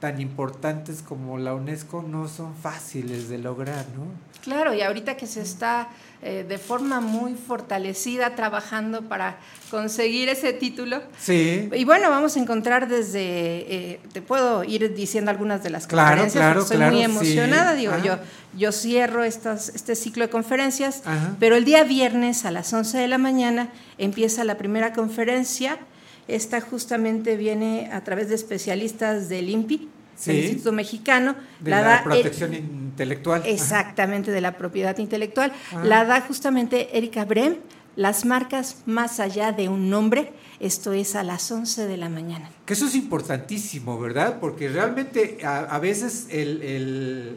tan importantes como la UNESCO no son fáciles de lograr, ¿no? Claro, y ahorita que se está eh, de forma muy fortalecida trabajando para conseguir ese título. Sí. Y bueno, vamos a encontrar desde, eh, te puedo ir diciendo algunas de las Claro, conferencias, claro, claro, muy sí. emocionada, digo, Ajá. yo, yo cierro estas, este ciclo de conferencias, Ajá. pero el día viernes a las 11 de la mañana empieza la primera conferencia, esta justamente viene a través de especialistas del INPI, Sí. del Instituto Mexicano, De la la, da el- protección intelectual. Ajá. Exactamente, de la propiedad intelectual. Ah. La da justamente Erika Brem, las marcas más allá de un nombre, esto es a las 11 de la mañana. Que eso es importantísimo, ¿verdad? Porque realmente a, a veces el, el,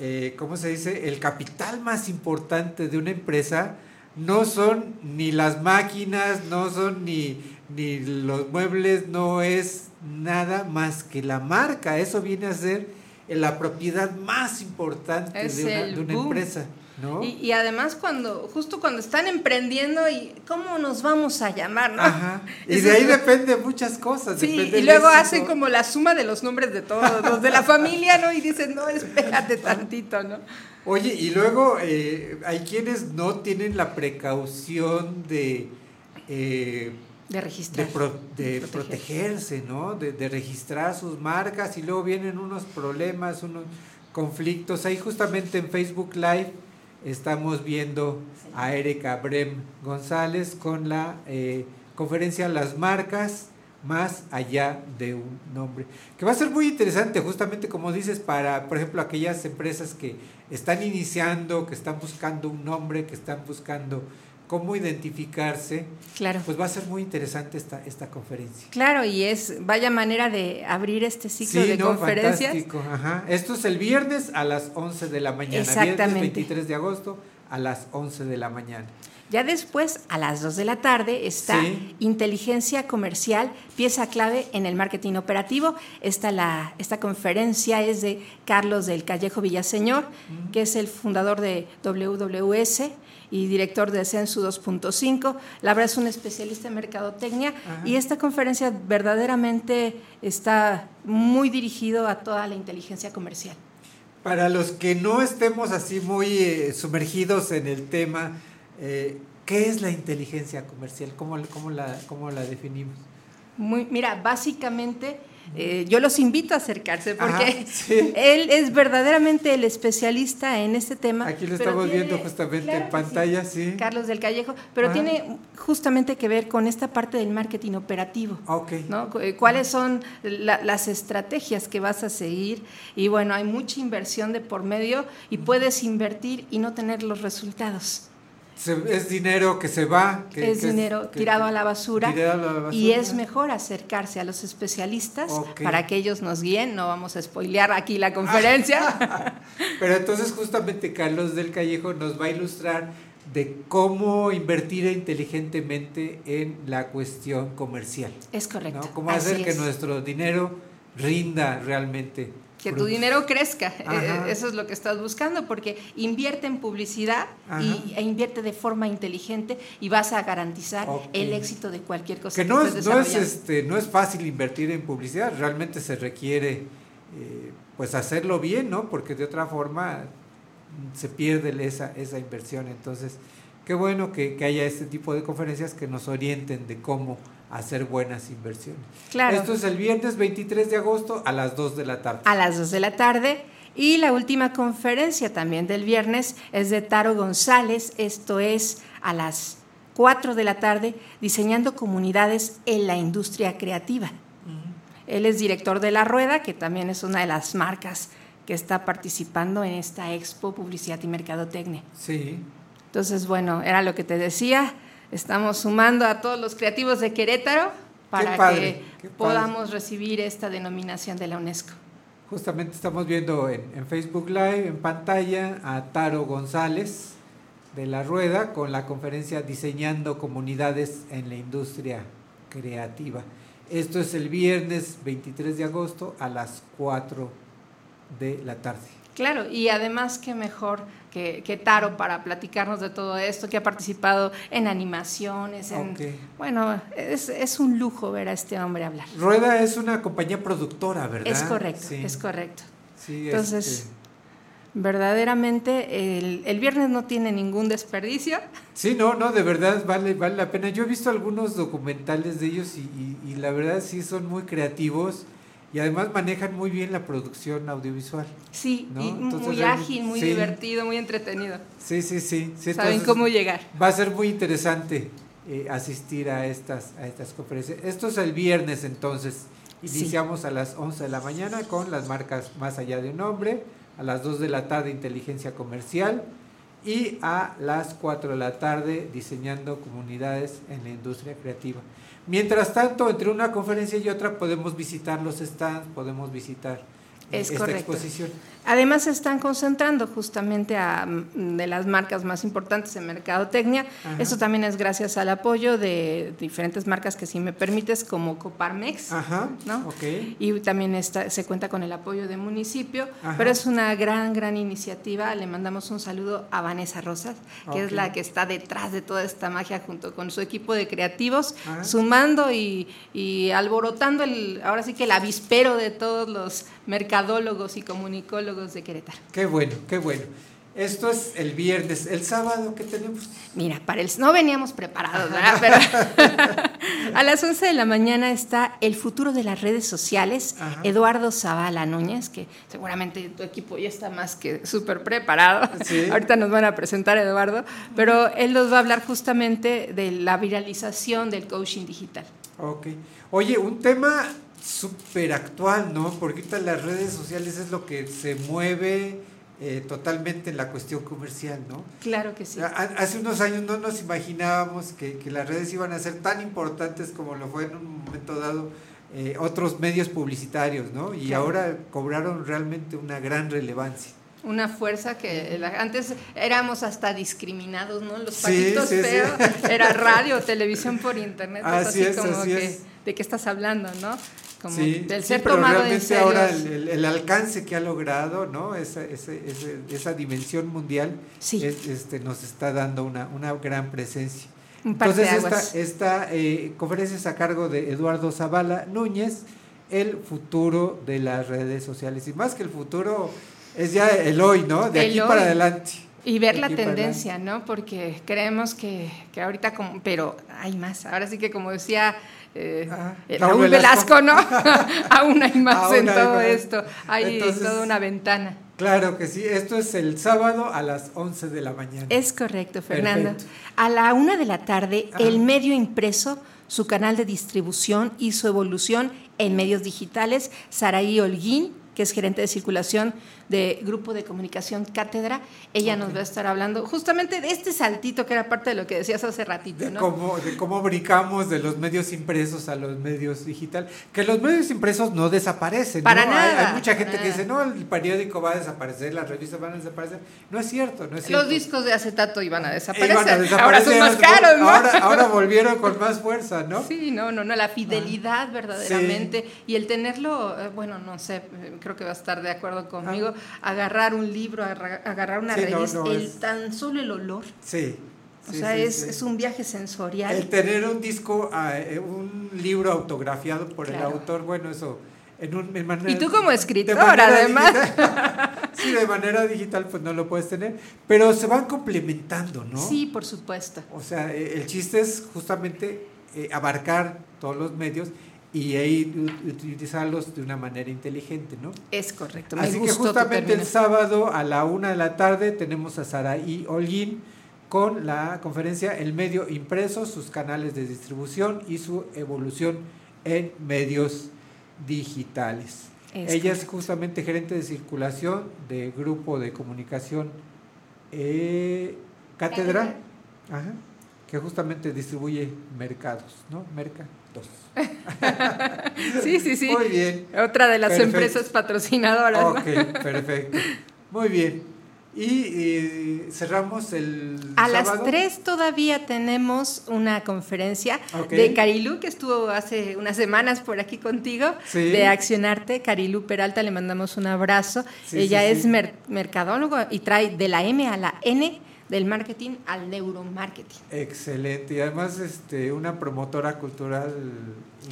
eh, ¿cómo se dice? El capital más importante de una empresa no son ni las máquinas, no son ni, ni los muebles, no es nada más que la marca. Eso viene a ser la propiedad más importante Es de una, de una empresa. ¿no? Y, y además cuando, justo cuando están emprendiendo y cómo nos vamos a llamar, ¿no? Ajá. Y de ahí depende muchas cosas. Sí, depende y luego hacen como la suma de los nombres de todos, los de la familia, ¿no? Y dicen, no, espérate tantito, ¿no? Oye, y luego eh, hay quienes no tienen la precaución de... eh, De registrar. de, pro- de protegerse, ¿no? De, de registrar sus marcas y luego vienen unos problemas, unos conflictos. Ahí justamente en Facebook Live estamos viendo a Erika Brem González con la eh, conferencia Las marcas más allá de un nombre, que va a ser muy interesante justamente como dices para, por ejemplo, aquellas empresas que están iniciando, que están buscando un nombre, que están buscando cómo identificarse, Claro. pues va a ser muy interesante esta, esta conferencia. Claro, y es, vaya manera de abrir este ciclo de no, conferencias. fantástico, ajá. Esto es el viernes a las 11 de la mañana. Exactamente. Viernes 23 de agosto a las 11 de la mañana. Ya después, a las 2 de la tarde, está Sí. Inteligencia Comercial, pieza clave en el marketing operativo. Esta, la, esta conferencia es de Carlos del Callejo Villaseñor, que es el fundador de WWS y director de Censu 2.5. La verdad es un especialista en mercadotecnia Ajá. y esta conferencia verdaderamente está muy dirigido a toda la inteligencia comercial. Para los que no estemos así muy eh, sumergidos en el tema, eh, ¿qué es la inteligencia comercial? ¿Cómo, cómo, la, cómo la definimos? Muy, mira, básicamente eh, yo los invito a acercarse porque Ajá, sí. él es verdaderamente el especialista en este tema. Aquí lo estamos tiene- viendo justamente claro en pantalla, sí. Carlos del Callejo, pero Ah. tiene justamente que ver con esta parte del marketing operativo. Ok. ¿no? Cu- eh, ¿Cuáles son la- las estrategias que vas a seguir? Y bueno, hay mucha inversión de por medio y puedes invertir y no tener los resultados. Se- es dinero que se va. que- es que dinero que- tirado a la basura. tirado a la basura. Y es mejor acercarse a los especialistas para que ellos nos guíen. No vamos a spoilear aquí la conferencia. Pero entonces justamente Carlos del Callejo nos va a ilustrar de cómo invertir inteligentemente en la cuestión comercial. es correcto. ¿no? Cómo así hacer que es. nuestro dinero rinda realmente. Que tu dinero crezca. Ajá. Eh, Eso es lo que estás buscando, porque invierte en publicidad y, e invierte de forma inteligente y vas a garantizar el éxito de cualquier cosa Que que, no es, no, es, este, no es fácil invertir en publicidad, realmente se requiere eh, pues hacerlo bien, ¿no? Porque de otra forma mm, se pierde esa, esa inversión. Entonces, qué bueno que, que haya este tipo de conferencias que nos orienten de cómo hacer buenas inversiones. Claro. Esto es el viernes 23 de agosto a las 2 de la tarde. a las 2 de la tarde. Y la última conferencia también del viernes es de Taro González, esto es a las 4 de la tarde, diseñando comunidades en la industria creativa. Él es director de La Rueda, que también es una de las marcas que está participando en esta Expo Publicidad y Mercadotecnia. Sí. Entonces, bueno, era lo que te decía, estamos sumando a todos los creativos de Querétaro para padre, que podamos recibir esta denominación de la UNESCO. Justamente estamos viendo en, en Facebook Live, en pantalla, a Taro González de la Rueda con la conferencia Diseñando Comunidades en la Industria Creativa. Esto es el viernes 23 de agosto a las 4 de la tarde. Claro, y además qué mejor que, que Taro para platicarnos de todo esto, que ha participado en animaciones, en, bueno, es, es un lujo ver a este hombre hablar. Rueda es una compañía productora, ¿verdad? Es correcto, Sí. es correcto. Sí, Entonces, este, verdaderamente el, el viernes no tiene ningún desperdicio. Sí, no, no, de verdad vale, vale la pena. Yo he visto algunos documentales de ellos y, y- y la verdad sí son muy creativos y además manejan muy bien la producción audiovisual. Sí, ¿no? y Entonces, muy ágil, muy sí, divertido, muy entretenido. Sí, sí, sí. sí, Saben cómo llegar. Va a ser muy interesante eh, asistir a estas, a estas conferencias. Esto es el viernes entonces. Sí. Iniciamos a las 11 de la mañana con las marcas Más allá de un hombre, a las 2 de la tarde Inteligencia Comercial y a las 4 de la tarde diseñando comunidades en la industria creativa. Mientras tanto, entre una conferencia y otra podemos visitar los stands, podemos visitar Es esta correcto. exposición. Además se están concentrando justamente a mm, de las marcas más importantes en mercadotecnia. Ajá. Eso también es gracias al apoyo de diferentes marcas que si me permites como Coparmex, Ajá, ¿no? ok. Y también está, se cuenta con el apoyo de municipio, Ajá. pero es una gran, gran iniciativa. Le mandamos un saludo a Vanessa Rosas, que es Ok. la que está detrás de toda esta magia junto con su equipo de creativos, sumando y, y alborotando el, ahora sí que el avispero de todos los mercadólogos y comunicólogos de Querétaro. Qué bueno, qué bueno. Esto es el viernes. El sábado, ¿qué tenemos? Mira, para el, no veníamos preparados, ¿verdad? Pero a las 11 de la mañana está el futuro de las redes sociales, Ajá. Eduardo Zavala Núñez, que seguramente tu equipo ya está más que súper preparado. Sí. Ahorita nos van a presentar a Eduardo, pero él nos va a hablar justamente de la viralización del coaching digital. Ok. Oye, un tema súper actual, ¿no? Porque ahorita las redes sociales es lo que se mueve eh, totalmente en la cuestión comercial, ¿no? Claro que sí. Ha- Hace unos años no nos imaginábamos que, que las redes iban a ser tan importantes como lo fue en un momento dado eh, otros medios publicitarios, ¿no? Y Claro. ahora cobraron realmente una gran relevancia. Una fuerza que la- antes éramos hasta discriminados, ¿no? Los Sí, patitos sí, sí. feos, era radio, televisión por internet, pues Así así, es, como así que, es. ¿de qué estás hablando, no? Como Sí, del sí, ser pero tomado en realmente serio. ahora el, el- el alcance que ha logrado, ¿no? Esa, ese- ese- esa dimensión mundial es- este, nos está dando una, una gran presencia. Un Entonces esta, esta eh, conferencia es a cargo de Eduardo Zavala Núñez, el futuro de las redes sociales. Y más que el futuro, es ya el hoy, ¿no? De El aquí hoy. para adelante. Y ver la tendencia, ¿no? Porque creemos que, que ahorita como, pero hay más. Ahora sí que como decía eh, eh, Raúl Velasco. Velasco, ¿no? Aún hay más Aún en hay todo más. esto. Hay Entonces- toda una ventana. Claro que sí, esto es el sábado a las 11 de la mañana. Es correcto, Fernando. Perfecto. A la una de la tarde, el medio impreso, su canal de distribución y su evolución en medios digitales, Saraí Holguín, que es gerente de circulación de Grupo de Comunicación Cátedra, ella nos va a estar hablando justamente de este saltito que era parte de lo que decías hace ratito, ¿no? Cómo, de cómo brincamos de los medios impresos a los medios digitales. Que los medios impresos no desaparecen. Para nada, Hay, mucha gente que dice, no, el periódico va a desaparecer, las revistas van a desaparecer. No es cierto, no es cierto. Los discos de acetato iban a desaparecer. Iban a Ahora son desaparecer, más caros, ¿no? Ahora, ahora volvieron con más fuerza, ¿no? Sí, no, no, no, la fidelidad verdaderamente y el tenerlo, eh, bueno, no sé, eh, creo que va a estar de acuerdo conmigo, agarrar un libro, agarra- agarrar una Ah. Sí, revista, no, el es- tan solo el olor, Sí. o sí, sea, sí, es, es un viaje sensorial. El tener un disco, ah, eh, un libro autografiado por el autor, bueno, eso. En un, en manera- Y tú como escritor, además. digital- sí, de manera digital, pues no lo puedes tener. Pero se van complementando, ¿no? Sí, por supuesto. O sea, eh, el chiste es justamente eh, abarcar todos los medios y ahí utilizarlos de una manera inteligente, ¿no? Es correcto. Me Así que justamente el sábado a la una de la tarde tenemos a Saraí Holguín con la conferencia El medio impreso, sus canales de distribución y su evolución en medios digitales. Es Ella es justamente gerente de circulación de grupo de comunicación eh, Cátedra, ajá, que justamente distribuye mercados, ¿no? Merca 2. Sí, sí, sí. Muy bien. Otra de las Perfecto. empresas patrocinadoras. ¿no? Ok, perfecto. Muy bien. Y cerramos el A las sábado. 3 todavía tenemos una conferencia de Carilú, que estuvo hace unas semanas por aquí contigo, Sí. de Accionarte. Carilú Peralta, le mandamos un abrazo. Sí, Ella sí, es mer- mercadólogo y trae de la M a la N del marketing al neuromarketing. Excelente. Y además este, una promotora cultural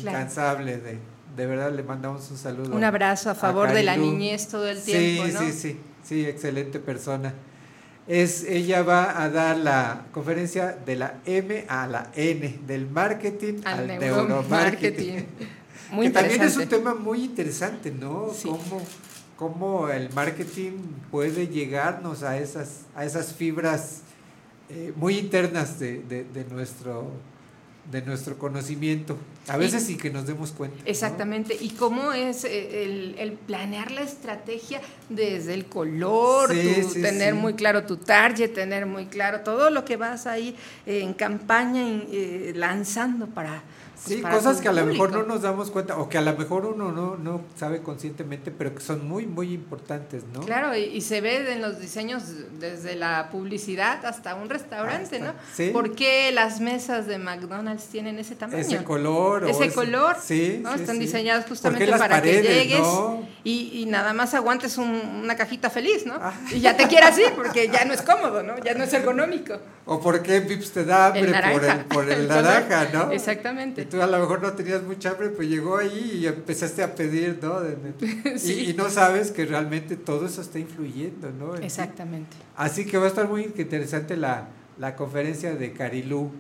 Claro. incansable. De, de verdad le mandamos un saludo. Un abrazo a favor de la niñez todo el tiempo, sí, ¿no? Sí, sí, sí, excelente persona. Es, ella va a dar la conferencia de la M a la N, del marketing Al al, neuromarketing. neuromarketing. Muy que también es un interesante. tema muy interesante, ¿no? Cómo, cómo el marketing puede llegarnos a esas, a esas fibras eh, muy internas de, de- de nuestro, de nuestro conocimiento. A veces Y- sin que nos demos cuenta. ¿no? Exactamente, y cómo es eh, el, el planear la estrategia desde el color, Sí, tu- sí, tener sí. muy claro tu target, tener muy claro todo lo que vas ahí eh, en campaña eh, lanzando para, pues, Sí, cosas que a lo mejor no nos damos cuenta o que a lo mejor uno no, no sabe conscientemente, pero que son muy, muy importantes, ¿no? Claro, y, y se ve en los diseños desde la publicidad hasta un restaurante, Hasta- ¿no? sí. ¿Por qué las mesas de McDonald's tienen ese tamaño? Ese color Ese ese- color. sí, ¿no? sí, Están sí. diseñadas ¿Por justamente para paredes, que llegues no? y, y nada más aguantes un- una cajita feliz, ¿no? Ah. Y ya te quieras ir porque ya no es cómodo, ¿no? Ya no es ergonómico. O por qué Vips te da hambre El por el, por el naranja, ¿no? Exactamente. Tú a lo mejor no tenías mucha hambre, pues llegó ahí y empezaste a pedir, ¿no? Sí. y, y no sabes que realmente todo eso está influyendo, ¿no? En ti. Exactamente. Así que va a estar muy interesante la, la conferencia de Carilú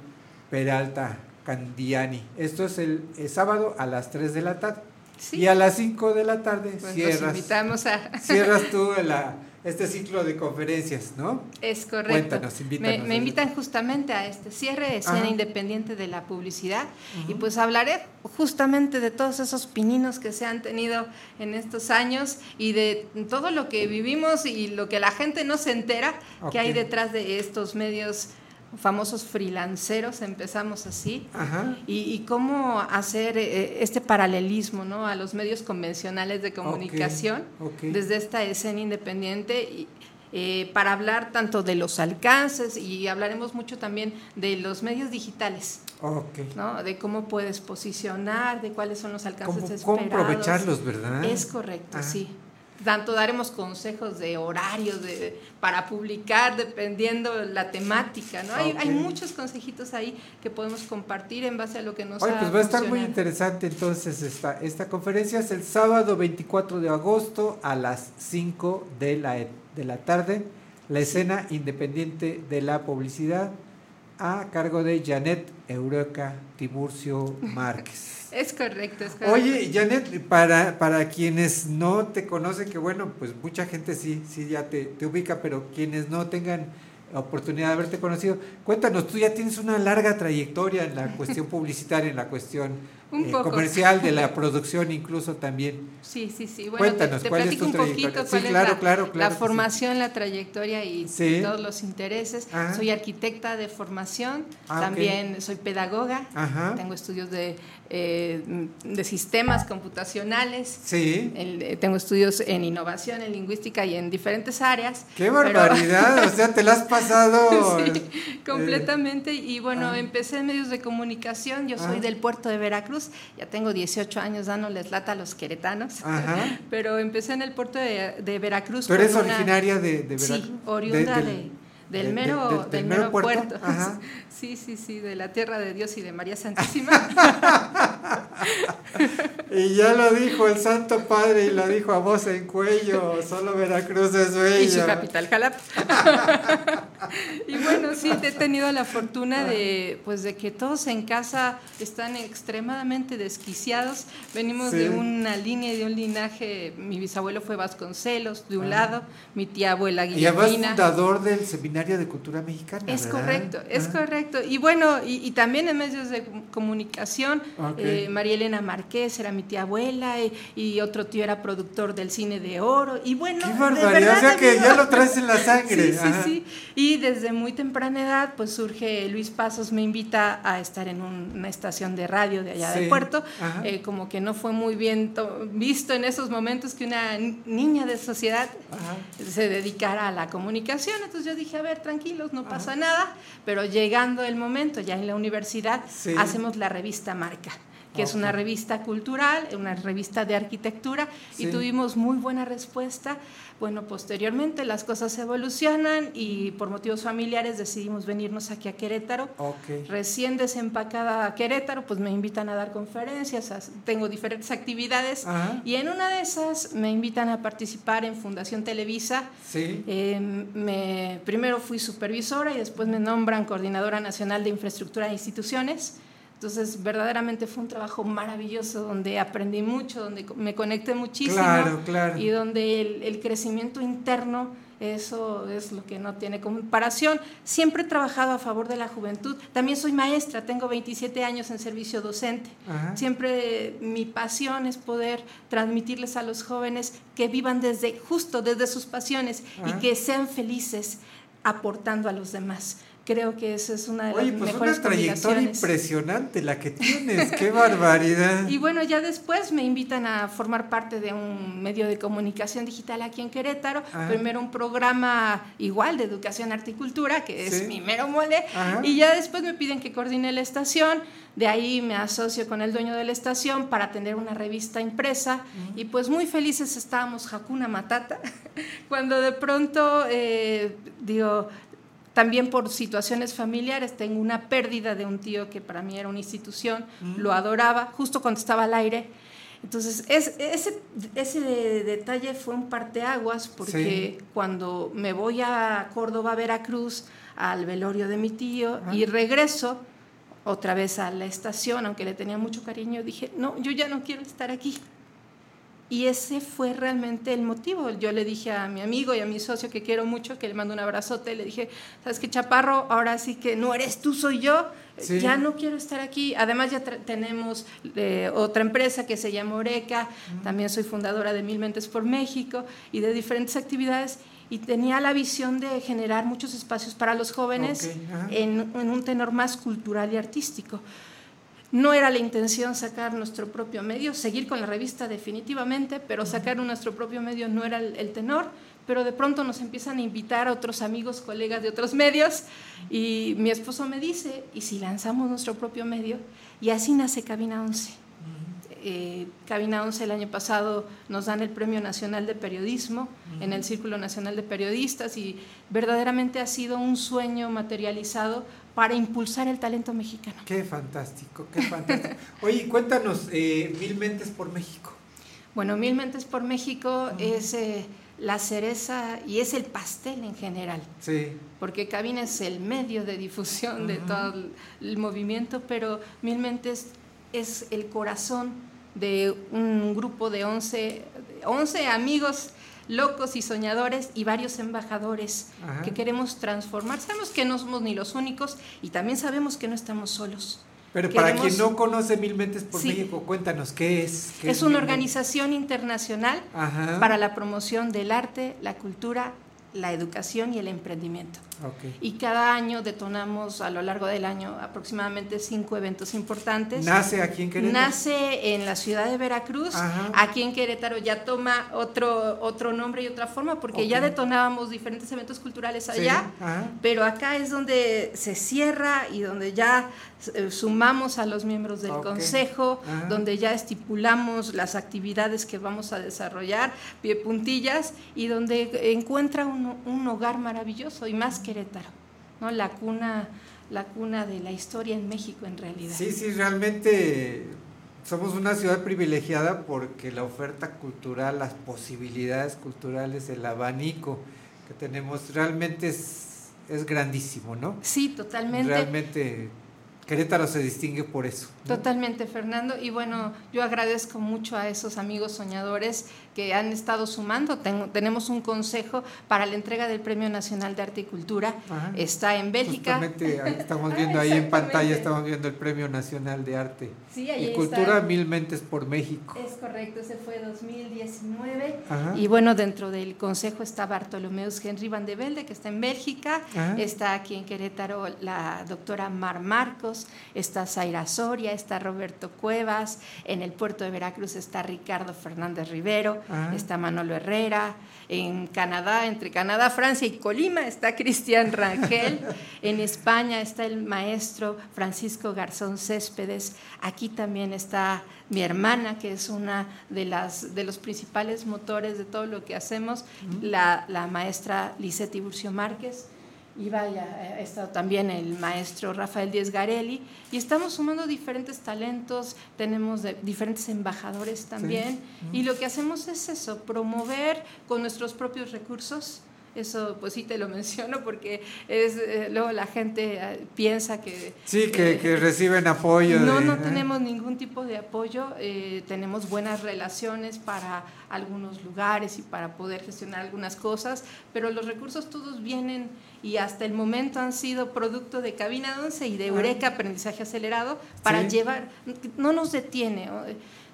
Peralta Candiani. Esto es el, el sábado a las 3 de la tarde. Sí. Y a las 5 de la tarde Pues cierras, invitamos a... cierras tú la, este ciclo de conferencias, ¿no? Es correcto. Cuéntanos, invítanos. me invitan justamente a este cierre de escena Ajá. independiente de la publicidad y pues hablaré justamente de todos esos pininos que se han tenido en estos años y de todo lo que vivimos y lo que la gente no se entera que hay detrás de estos medios famosos freelanceros, empezamos así, Ajá. y, y cómo hacer eh, este paralelismo ¿no? a los medios convencionales de comunicación desde esta escena independiente y, eh, para hablar tanto de los alcances y hablaremos mucho también de los medios digitales. ¿no? de cómo puedes posicionar, de cuáles son los alcances ¿Cómo, cómo esperados. aprovecharlos, verdad? Es correcto, Ah. sí. Tanto daremos consejos de horarios de, para publicar dependiendo la temática, ¿no? Hay, muchos consejitos ahí que podemos compartir en base a lo que nos Oye, pues va a estar muy interesante entonces esta, esta conferencia. Es el sábado 24 de agosto a las 5 de la, de la tarde. La escena independiente de la publicidad a cargo de Janet Eureka Tiburcio Márquez. Es correcto, es correcto. Oye, Janet, para, para quienes no te conocen, que bueno, pues mucha gente sí, sí ya te, te ubica, pero quienes no tengan oportunidad de haberte conocido, cuéntanos, tú ya tienes una larga trayectoria en la cuestión publicitaria, en la cuestión eh, comercial, de la producción incluso también. Sí, sí, sí. Bueno, Cuéntanos, te, te ¿cuál es platico tu un trayectoria? poquito Sí, cuál claro, es la, claro, la claro sí. formación, la trayectoria y Sí. todos los intereses. Ajá. Soy arquitecta de formación, Ah, también soy pedagoga, Ajá. tengo estudios de, eh, de sistemas computacionales. Sí. El- eh, tengo estudios en innovación, en lingüística y en diferentes áreas. ¡Qué pero- barbaridad! o sea, te la has pasado. Sí, eh, completamente. Y bueno, ah. empecé en medios de comunicación. Yo soy Ah. del puerto de Veracruz. Ya tengo 18 años dándoles lata a los queretanos. Ajá. Pero empecé en el puerto de, de Veracruz. ¿Tú eres una- originaria de, de Veracruz? Sí, oriunda De- de, del- del de- mero, de- de- del del mero mero puerto. puerto. Ajá. Sí, sí, sí, de la tierra de Dios y de María Santísima. Y ya lo dijo el Santo Padre y lo dijo a voz en cuello, solo Veracruz es bella. y su capital, Jalapa. y bueno, sí, he tenido la fortuna de, pues, de que todos en casa están extremadamente desquiciados. Venimos Sí. de una línea y de un linaje. Mi bisabuelo fue Vasconcelos, de un Ah. lado, mi tía abuela Y Guillermina. fundador del Seminario de Cultura Mexicana. Es ¿verdad? correcto, es Ah. correcto. Y bueno, y, y también en medios de com- comunicación, Ok. eh, María Elena Márquez era mi tía abuela y, y otro tío era productor del cine de oro. Y bueno, ¡Qué de barbaridad! verdad O sea que ya lo traes en la sangre. Sí, sí, Ajá. sí. Y desde muy temprana edad, pues surge Luis Pasos, me invita a estar en un- una estación de radio de allá Sí, del puerto. Eh, como que no fue muy bien to- visto en esos momentos que una ni- niña de sociedad se dedicara a la comunicación. Entonces yo dije, a ver, tranquilos, no pasa nada. Pero llegando el momento, ya en la universidad, Sí. hacemos la revista Marca que es una revista cultural, una revista de arquitectura, Sí. y tuvimos muy buena respuesta. Bueno, posteriormente las cosas evolucionan y por motivos familiares decidimos venirnos aquí a Querétaro. Ok. Recién desempacada a Querétaro, pues me invitan a dar conferencias, tengo diferentes actividades Ajá. y en una de esas me invitan a participar en Fundación Televisa. Sí. Eh, me, primero fui supervisora y después me nombran coordinadora nacional de infraestructura e instituciones. Entonces, verdaderamente fue un trabajo maravilloso donde aprendí mucho, donde me conecté muchísimo Claro, claro. y donde el, el crecimiento interno, eso es lo que no tiene comparación. Siempre he trabajado a favor de la juventud. También soy maestra, tengo 27 años en servicio docente. Ajá. Siempre mi pasión es poder transmitirles a los jóvenes que vivan desde justo desde sus pasiones Ajá. y que sean felices aportando a los demás. Creo que esa es una de las Oye, pues mejores una trayectoria impresionante la que tienes, qué barbaridad. Y bueno, ya después me invitan a formar parte de un medio de comunicación digital aquí en Querétaro. Ajá. Primero un programa igual de educación, arte y cultura, que es Sí. mi mero mole. Ajá. Y ya después me piden que coordine la estación. De ahí me asocio con el dueño de la estación para tener una revista impresa. Y pues muy felices estábamos, Hakuna Matata, cuando de pronto, eh, digo, también por situaciones familiares, tengo una pérdida de un tío que para mí era una institución, lo adoraba, justo cuando estaba al aire. Entonces, es, ese, ese detalle fue un parteaguas porque Sí. cuando me voy a Córdoba, Veracruz, al velorio de mi tío y regreso otra vez a la estación, aunque le tenía mucho cariño, dije, no, yo ya no quiero estar aquí. Y ese fue realmente el motivo. Yo le dije a mi amigo y a mi socio que quiero mucho, que le mando un abrazote, le dije, ¿sabes qué, Chaparro? Ahora sí que no eres tú, soy yo. Sí. Ya no quiero estar aquí. Además ya tenemos eh, otra empresa que se llama Oreca. También soy fundadora de Mil Mentes por México y de diferentes actividades. Y tenía la visión de generar muchos espacios para los jóvenes en, en un tenor más cultural y artístico. No era la intención sacar nuestro propio medio, seguir con la revista definitivamente, pero sacar nuestro propio medio no era el, el tenor, pero de pronto nos empiezan a invitar a otros amigos, colegas de otros medios, y mi esposo me dice, ¿y si lanzamos nuestro propio medio? Y así nace Cabina 11. Eh, Cabina 11 el año pasado nos dan el Premio Nacional de Periodismo en el Círculo Nacional de Periodistas y verdaderamente ha sido un sueño materializado para impulsar el talento mexicano. Qué fantástico, qué fantástico. Oye, cuéntanos, eh, Mil Mentes por México. Bueno, Mil Mentes por México es eh, la cereza y es el pastel en general. Sí. porque Cabina es el medio de difusión de todo el, el movimiento, pero Mil Mentes es el corazón de un grupo de 11, 11 amigos locos y soñadores y varios embajadores Ajá. que queremos transformar. Sabemos que no somos ni los únicos y también sabemos que no estamos solos. Pero para quien no conoce Mil Mentes por Sí. México, cuéntanos, ¿qué es? ¿Qué Es una organización internacional Ajá. para la promoción del arte, la cultura, la educación y el emprendimiento. Y cada año detonamos a lo largo del año aproximadamente cinco eventos importantes. ¿Nace aquí en Querétaro? Nace en la ciudad de Veracruz. Ajá. Aquí en Querétaro ya toma otro, otro nombre y otra forma porque ya detonábamos diferentes eventos culturales allá. Pero acá es donde se cierra y donde ya eh, sumamos a los miembros del consejo, Ajá. donde ya estipulamos las actividades que vamos a desarrollar, pie puntillas, y donde encuentra un, un hogar maravilloso y más Querétaro, ¿no? La cuna, la cuna de la historia en México en realidad. Sí, sí, realmente somos una ciudad privilegiada porque la oferta cultural, las posibilidades culturales, el abanico que tenemos realmente es, es grandísimo, ¿no? Sí, totalmente. Realmente Querétaro se distingue por eso. ¿no? Totalmente, Fernando. Y bueno, yo agradezco mucho a esos amigos soñadores que han estado sumando. Tengo- tenemos un consejo para la entrega del Premio Nacional de Arte y Cultura. Ajá. Está en Bélgica. Justamente ahí estamos viendo ahí en pantalla, estamos viendo el Premio Nacional de Arte Sí, ahí y está. Cultura Mil Mentes por México. Es correcto, ese fue 2019. Ajá. Y bueno, dentro del consejo está Bartolomeus Henry Van de Velde, que está en Bélgica. Ajá. Está aquí en Querétaro la doctora Mar Marcos. Está Zaira Soria, está Roberto Cuevas. En el puerto de Veracruz está Ricardo Fernández Rivero. Ajá. Está Manolo Herrera. En Canadá, entre Canadá, Francia y Colima, está Cristian Rangel. en España está el maestro Francisco Garzón Céspedes. Aquí también está mi hermana, que es una de las de los principales motores de todo lo que hacemos, la, la maestra Lisette Tiburcio Márquez. Y vaya, ha estado también el maestro Rafael Díez Garelli. Y estamos sumando diferentes talentos, tenemos de- diferentes embajadores también. Y lo que hacemos es eso, promover con nuestros propios recursos. Eso, pues sí te lo menciono porque es eh, luego la gente eh, piensa que Sí, que, que reciben apoyo. no, de- no ¿eh? tenemos ningún tipo de apoyo. eh, tenemos buenas relaciones para algunos lugares y para poder gestionar algunas cosas, pero los recursos todos vienen y hasta el momento han sido producto de Cabina 11 y de Eureka Aprendizaje Acelerado para Sí. llevar, no nos detiene.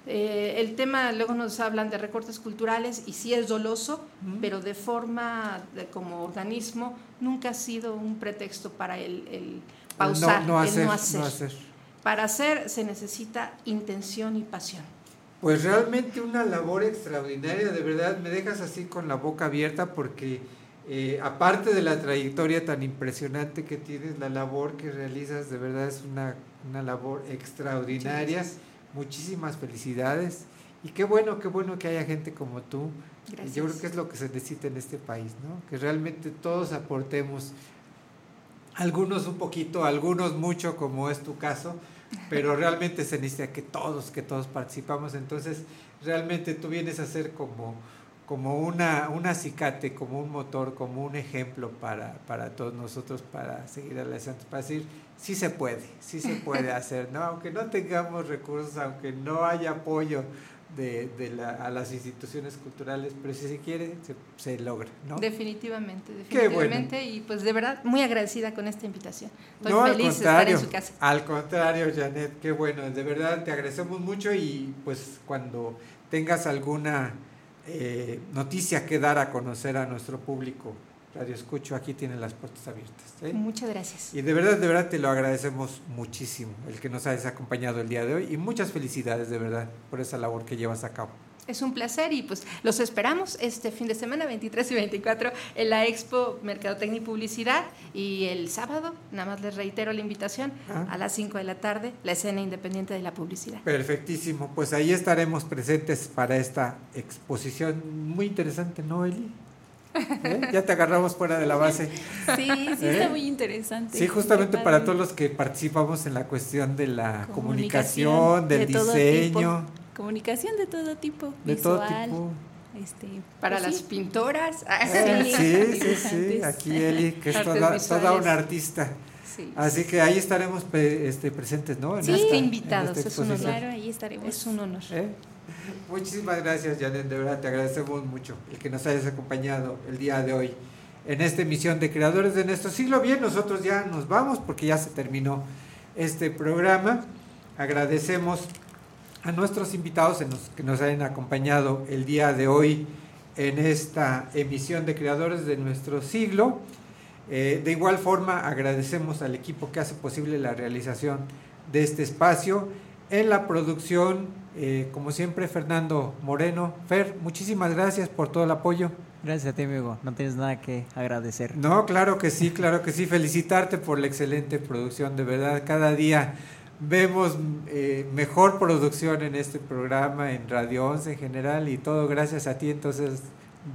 Eh, el tema, luego nos hablan de recortes culturales y sí es doloso, pero de forma, de- como organismo, nunca ha sido un pretexto para el, el pausar, no, no el hacer, no hacer. no hacer. Para hacer se necesita intención y pasión. Pues realmente una labor extraordinaria, de verdad me dejas así con la boca abierta porque eh, aparte de la trayectoria tan impresionante que tienes, la labor que realizas de verdad es una, una labor extraordinaria. Muchísimas felicidades y qué bueno, qué bueno que haya gente como tú. Gracias. Yo creo que es lo que se necesita en este país, ¿no? Que realmente todos aportemos, algunos un poquito, algunos mucho, como es tu caso, pero realmente se necesita que todos, que todos participamos. Entonces, realmente tú vienes a ser como, como una, un acicate, como un motor, como un ejemplo para, para todos nosotros, para seguir adelante, para decir, sí se puede, sí se puede hacer, ¿no? Aunque no tengamos recursos, aunque no haya apoyo de, de la- a las instituciones culturales, pero si se quiere, se, se logra, ¿no? Definitivamente, bueno. definitivamente. Y pues de verdad, muy agradecida con esta invitación. Estoy No, feliz de estar en su casa. al contrario, Janet, qué bueno, de verdad te agradecemos mucho y pues cuando tengas alguna eh, noticia que dar a conocer a nuestro público, Radio Escucho, aquí tienen las puertas abiertas. ¿eh? Muchas gracias. Y de verdad, de verdad te lo agradecemos muchísimo el que nos hayas acompañado el día de hoy y muchas felicidades de verdad por esa labor que llevas a cabo. Es un placer y pues los esperamos este fin de semana 23 y 24 en la Expo Mercadotecnia y Publicidad y el sábado, nada más les reitero la invitación, Ah. a las 5 de la tarde, la escena independiente de la publicidad. Perfectísimo, pues ahí estaremos presentes para esta exposición muy interesante, ¿no, Eli? ¿Eh? Ya te agarramos fuera de la base. Sí, sí, ¿Eh? está muy interesante. Sí, justamente para todos los que participamos en la cuestión de la Comunicación comunicación, del de todo diseño, tipo. Comunicación de todo tipo. de todo visual, tipo. Este, Para pues las sí. pintoras. Sí, sí, sí, aquí Eli, que es toda, toda una artista. Sí. Así que ahí estaremos pe- este, presentes, ¿no? En Sí, esta- invitados, es un. Claro, ahí estaremos. Es un honor. ¿Eh? Muchísimas gracias, Janet, de verdad te agradecemos mucho el que nos hayas acompañado el día de hoy en esta emisión de Creadores de nuestro siglo. Bien, nosotros ya nos vamos porque ya se terminó este programa. Agradecemos a nuestros invitados en los que nos hayan acompañado el día de hoy en esta emisión de Creadores de nuestro siglo. Eh, de igual forma, agradecemos al equipo que hace posible la realización de este espacio. En la producción, eh, como siempre, Fernando Moreno. Fer, muchísimas gracias por todo el apoyo. Gracias a ti, amigo. No tienes nada que agradecer. No, claro que sí, claro que sí. Felicitarte por la excelente producción, de verdad. Cada día vemos eh, mejor producción en este programa, en Radio 11 en general, y todo gracias a ti. Entonces,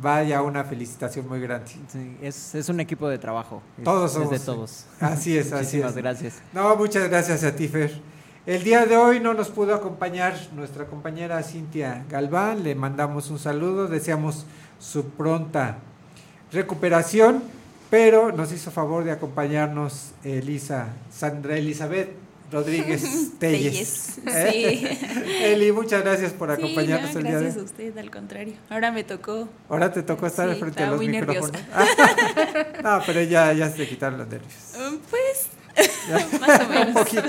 vaya una felicitación muy grande. Sí, es, es un equipo de trabajo. Todos es somos. de todos. Así es, así Muchísimas es. gracias. No, muchas gracias a ti, Fer. El día de hoy no nos pudo acompañar nuestra compañera Cintia Galván. Le mandamos un saludo, deseamos su pronta recuperación, pero nos hizo favor de acompañarnos Elisa, Sandra Elizabeth Rodríguez Telles. Telles, sí. Eli, muchas gracias por Sí, acompañarnos no, el día de gracias a hoy. usted, al contrario. Ahora me tocó. Ahora te tocó estar Sí, frente a los muy micrófonos. nerviosa. no, pero ya, ya se quitaron los nervios. Um, Pues, más o Un menos. poquito.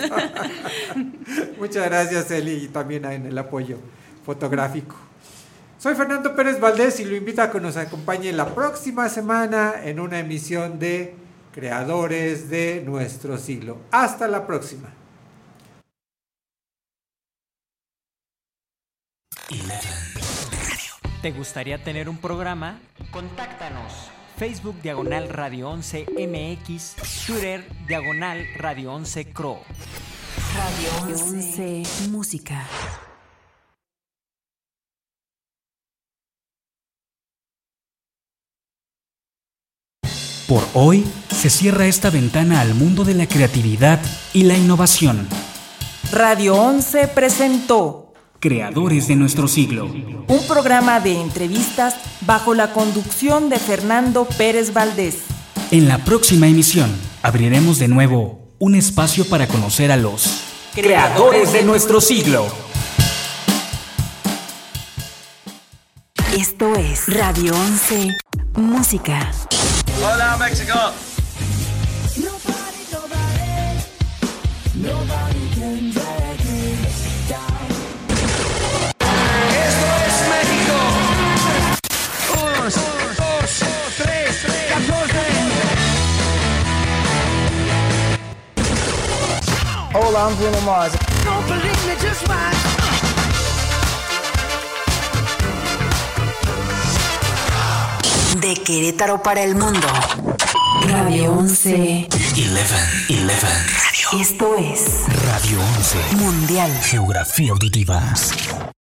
Muchas gracias, Eli, y también en el apoyo fotográfico. Soy Fernando Pérez Valdés y lo invito a que nos acompañe la próxima semana en una emisión de Creadores de nuestro siglo. Hasta la próxima. ¿Te gustaría tener un programa? Contáctanos. Facebook Diagonal Radio 11 MX, Twitter Diagonal Radio 11 Cro. Radio 11 Música. Por hoy se cierra esta ventana al mundo de la creatividad y la innovación. Radio 11 presentó Creadores de nuestro siglo. Un programa de entrevistas bajo la conducción de Fernando Pérez Valdés. En la próxima emisión abriremos de nuevo un espacio para conocer a los creadores de nuestro siglo. Esto es Radio 11 Música. Hola México. Nobody, nobody, nobody can Hola, I'm Bruno Mars. Don't believe me, just watch. De Querétaro para el mundo. Radio 11. 11, 11. Esto es Radio 11. Mundial. Geografía auditiva.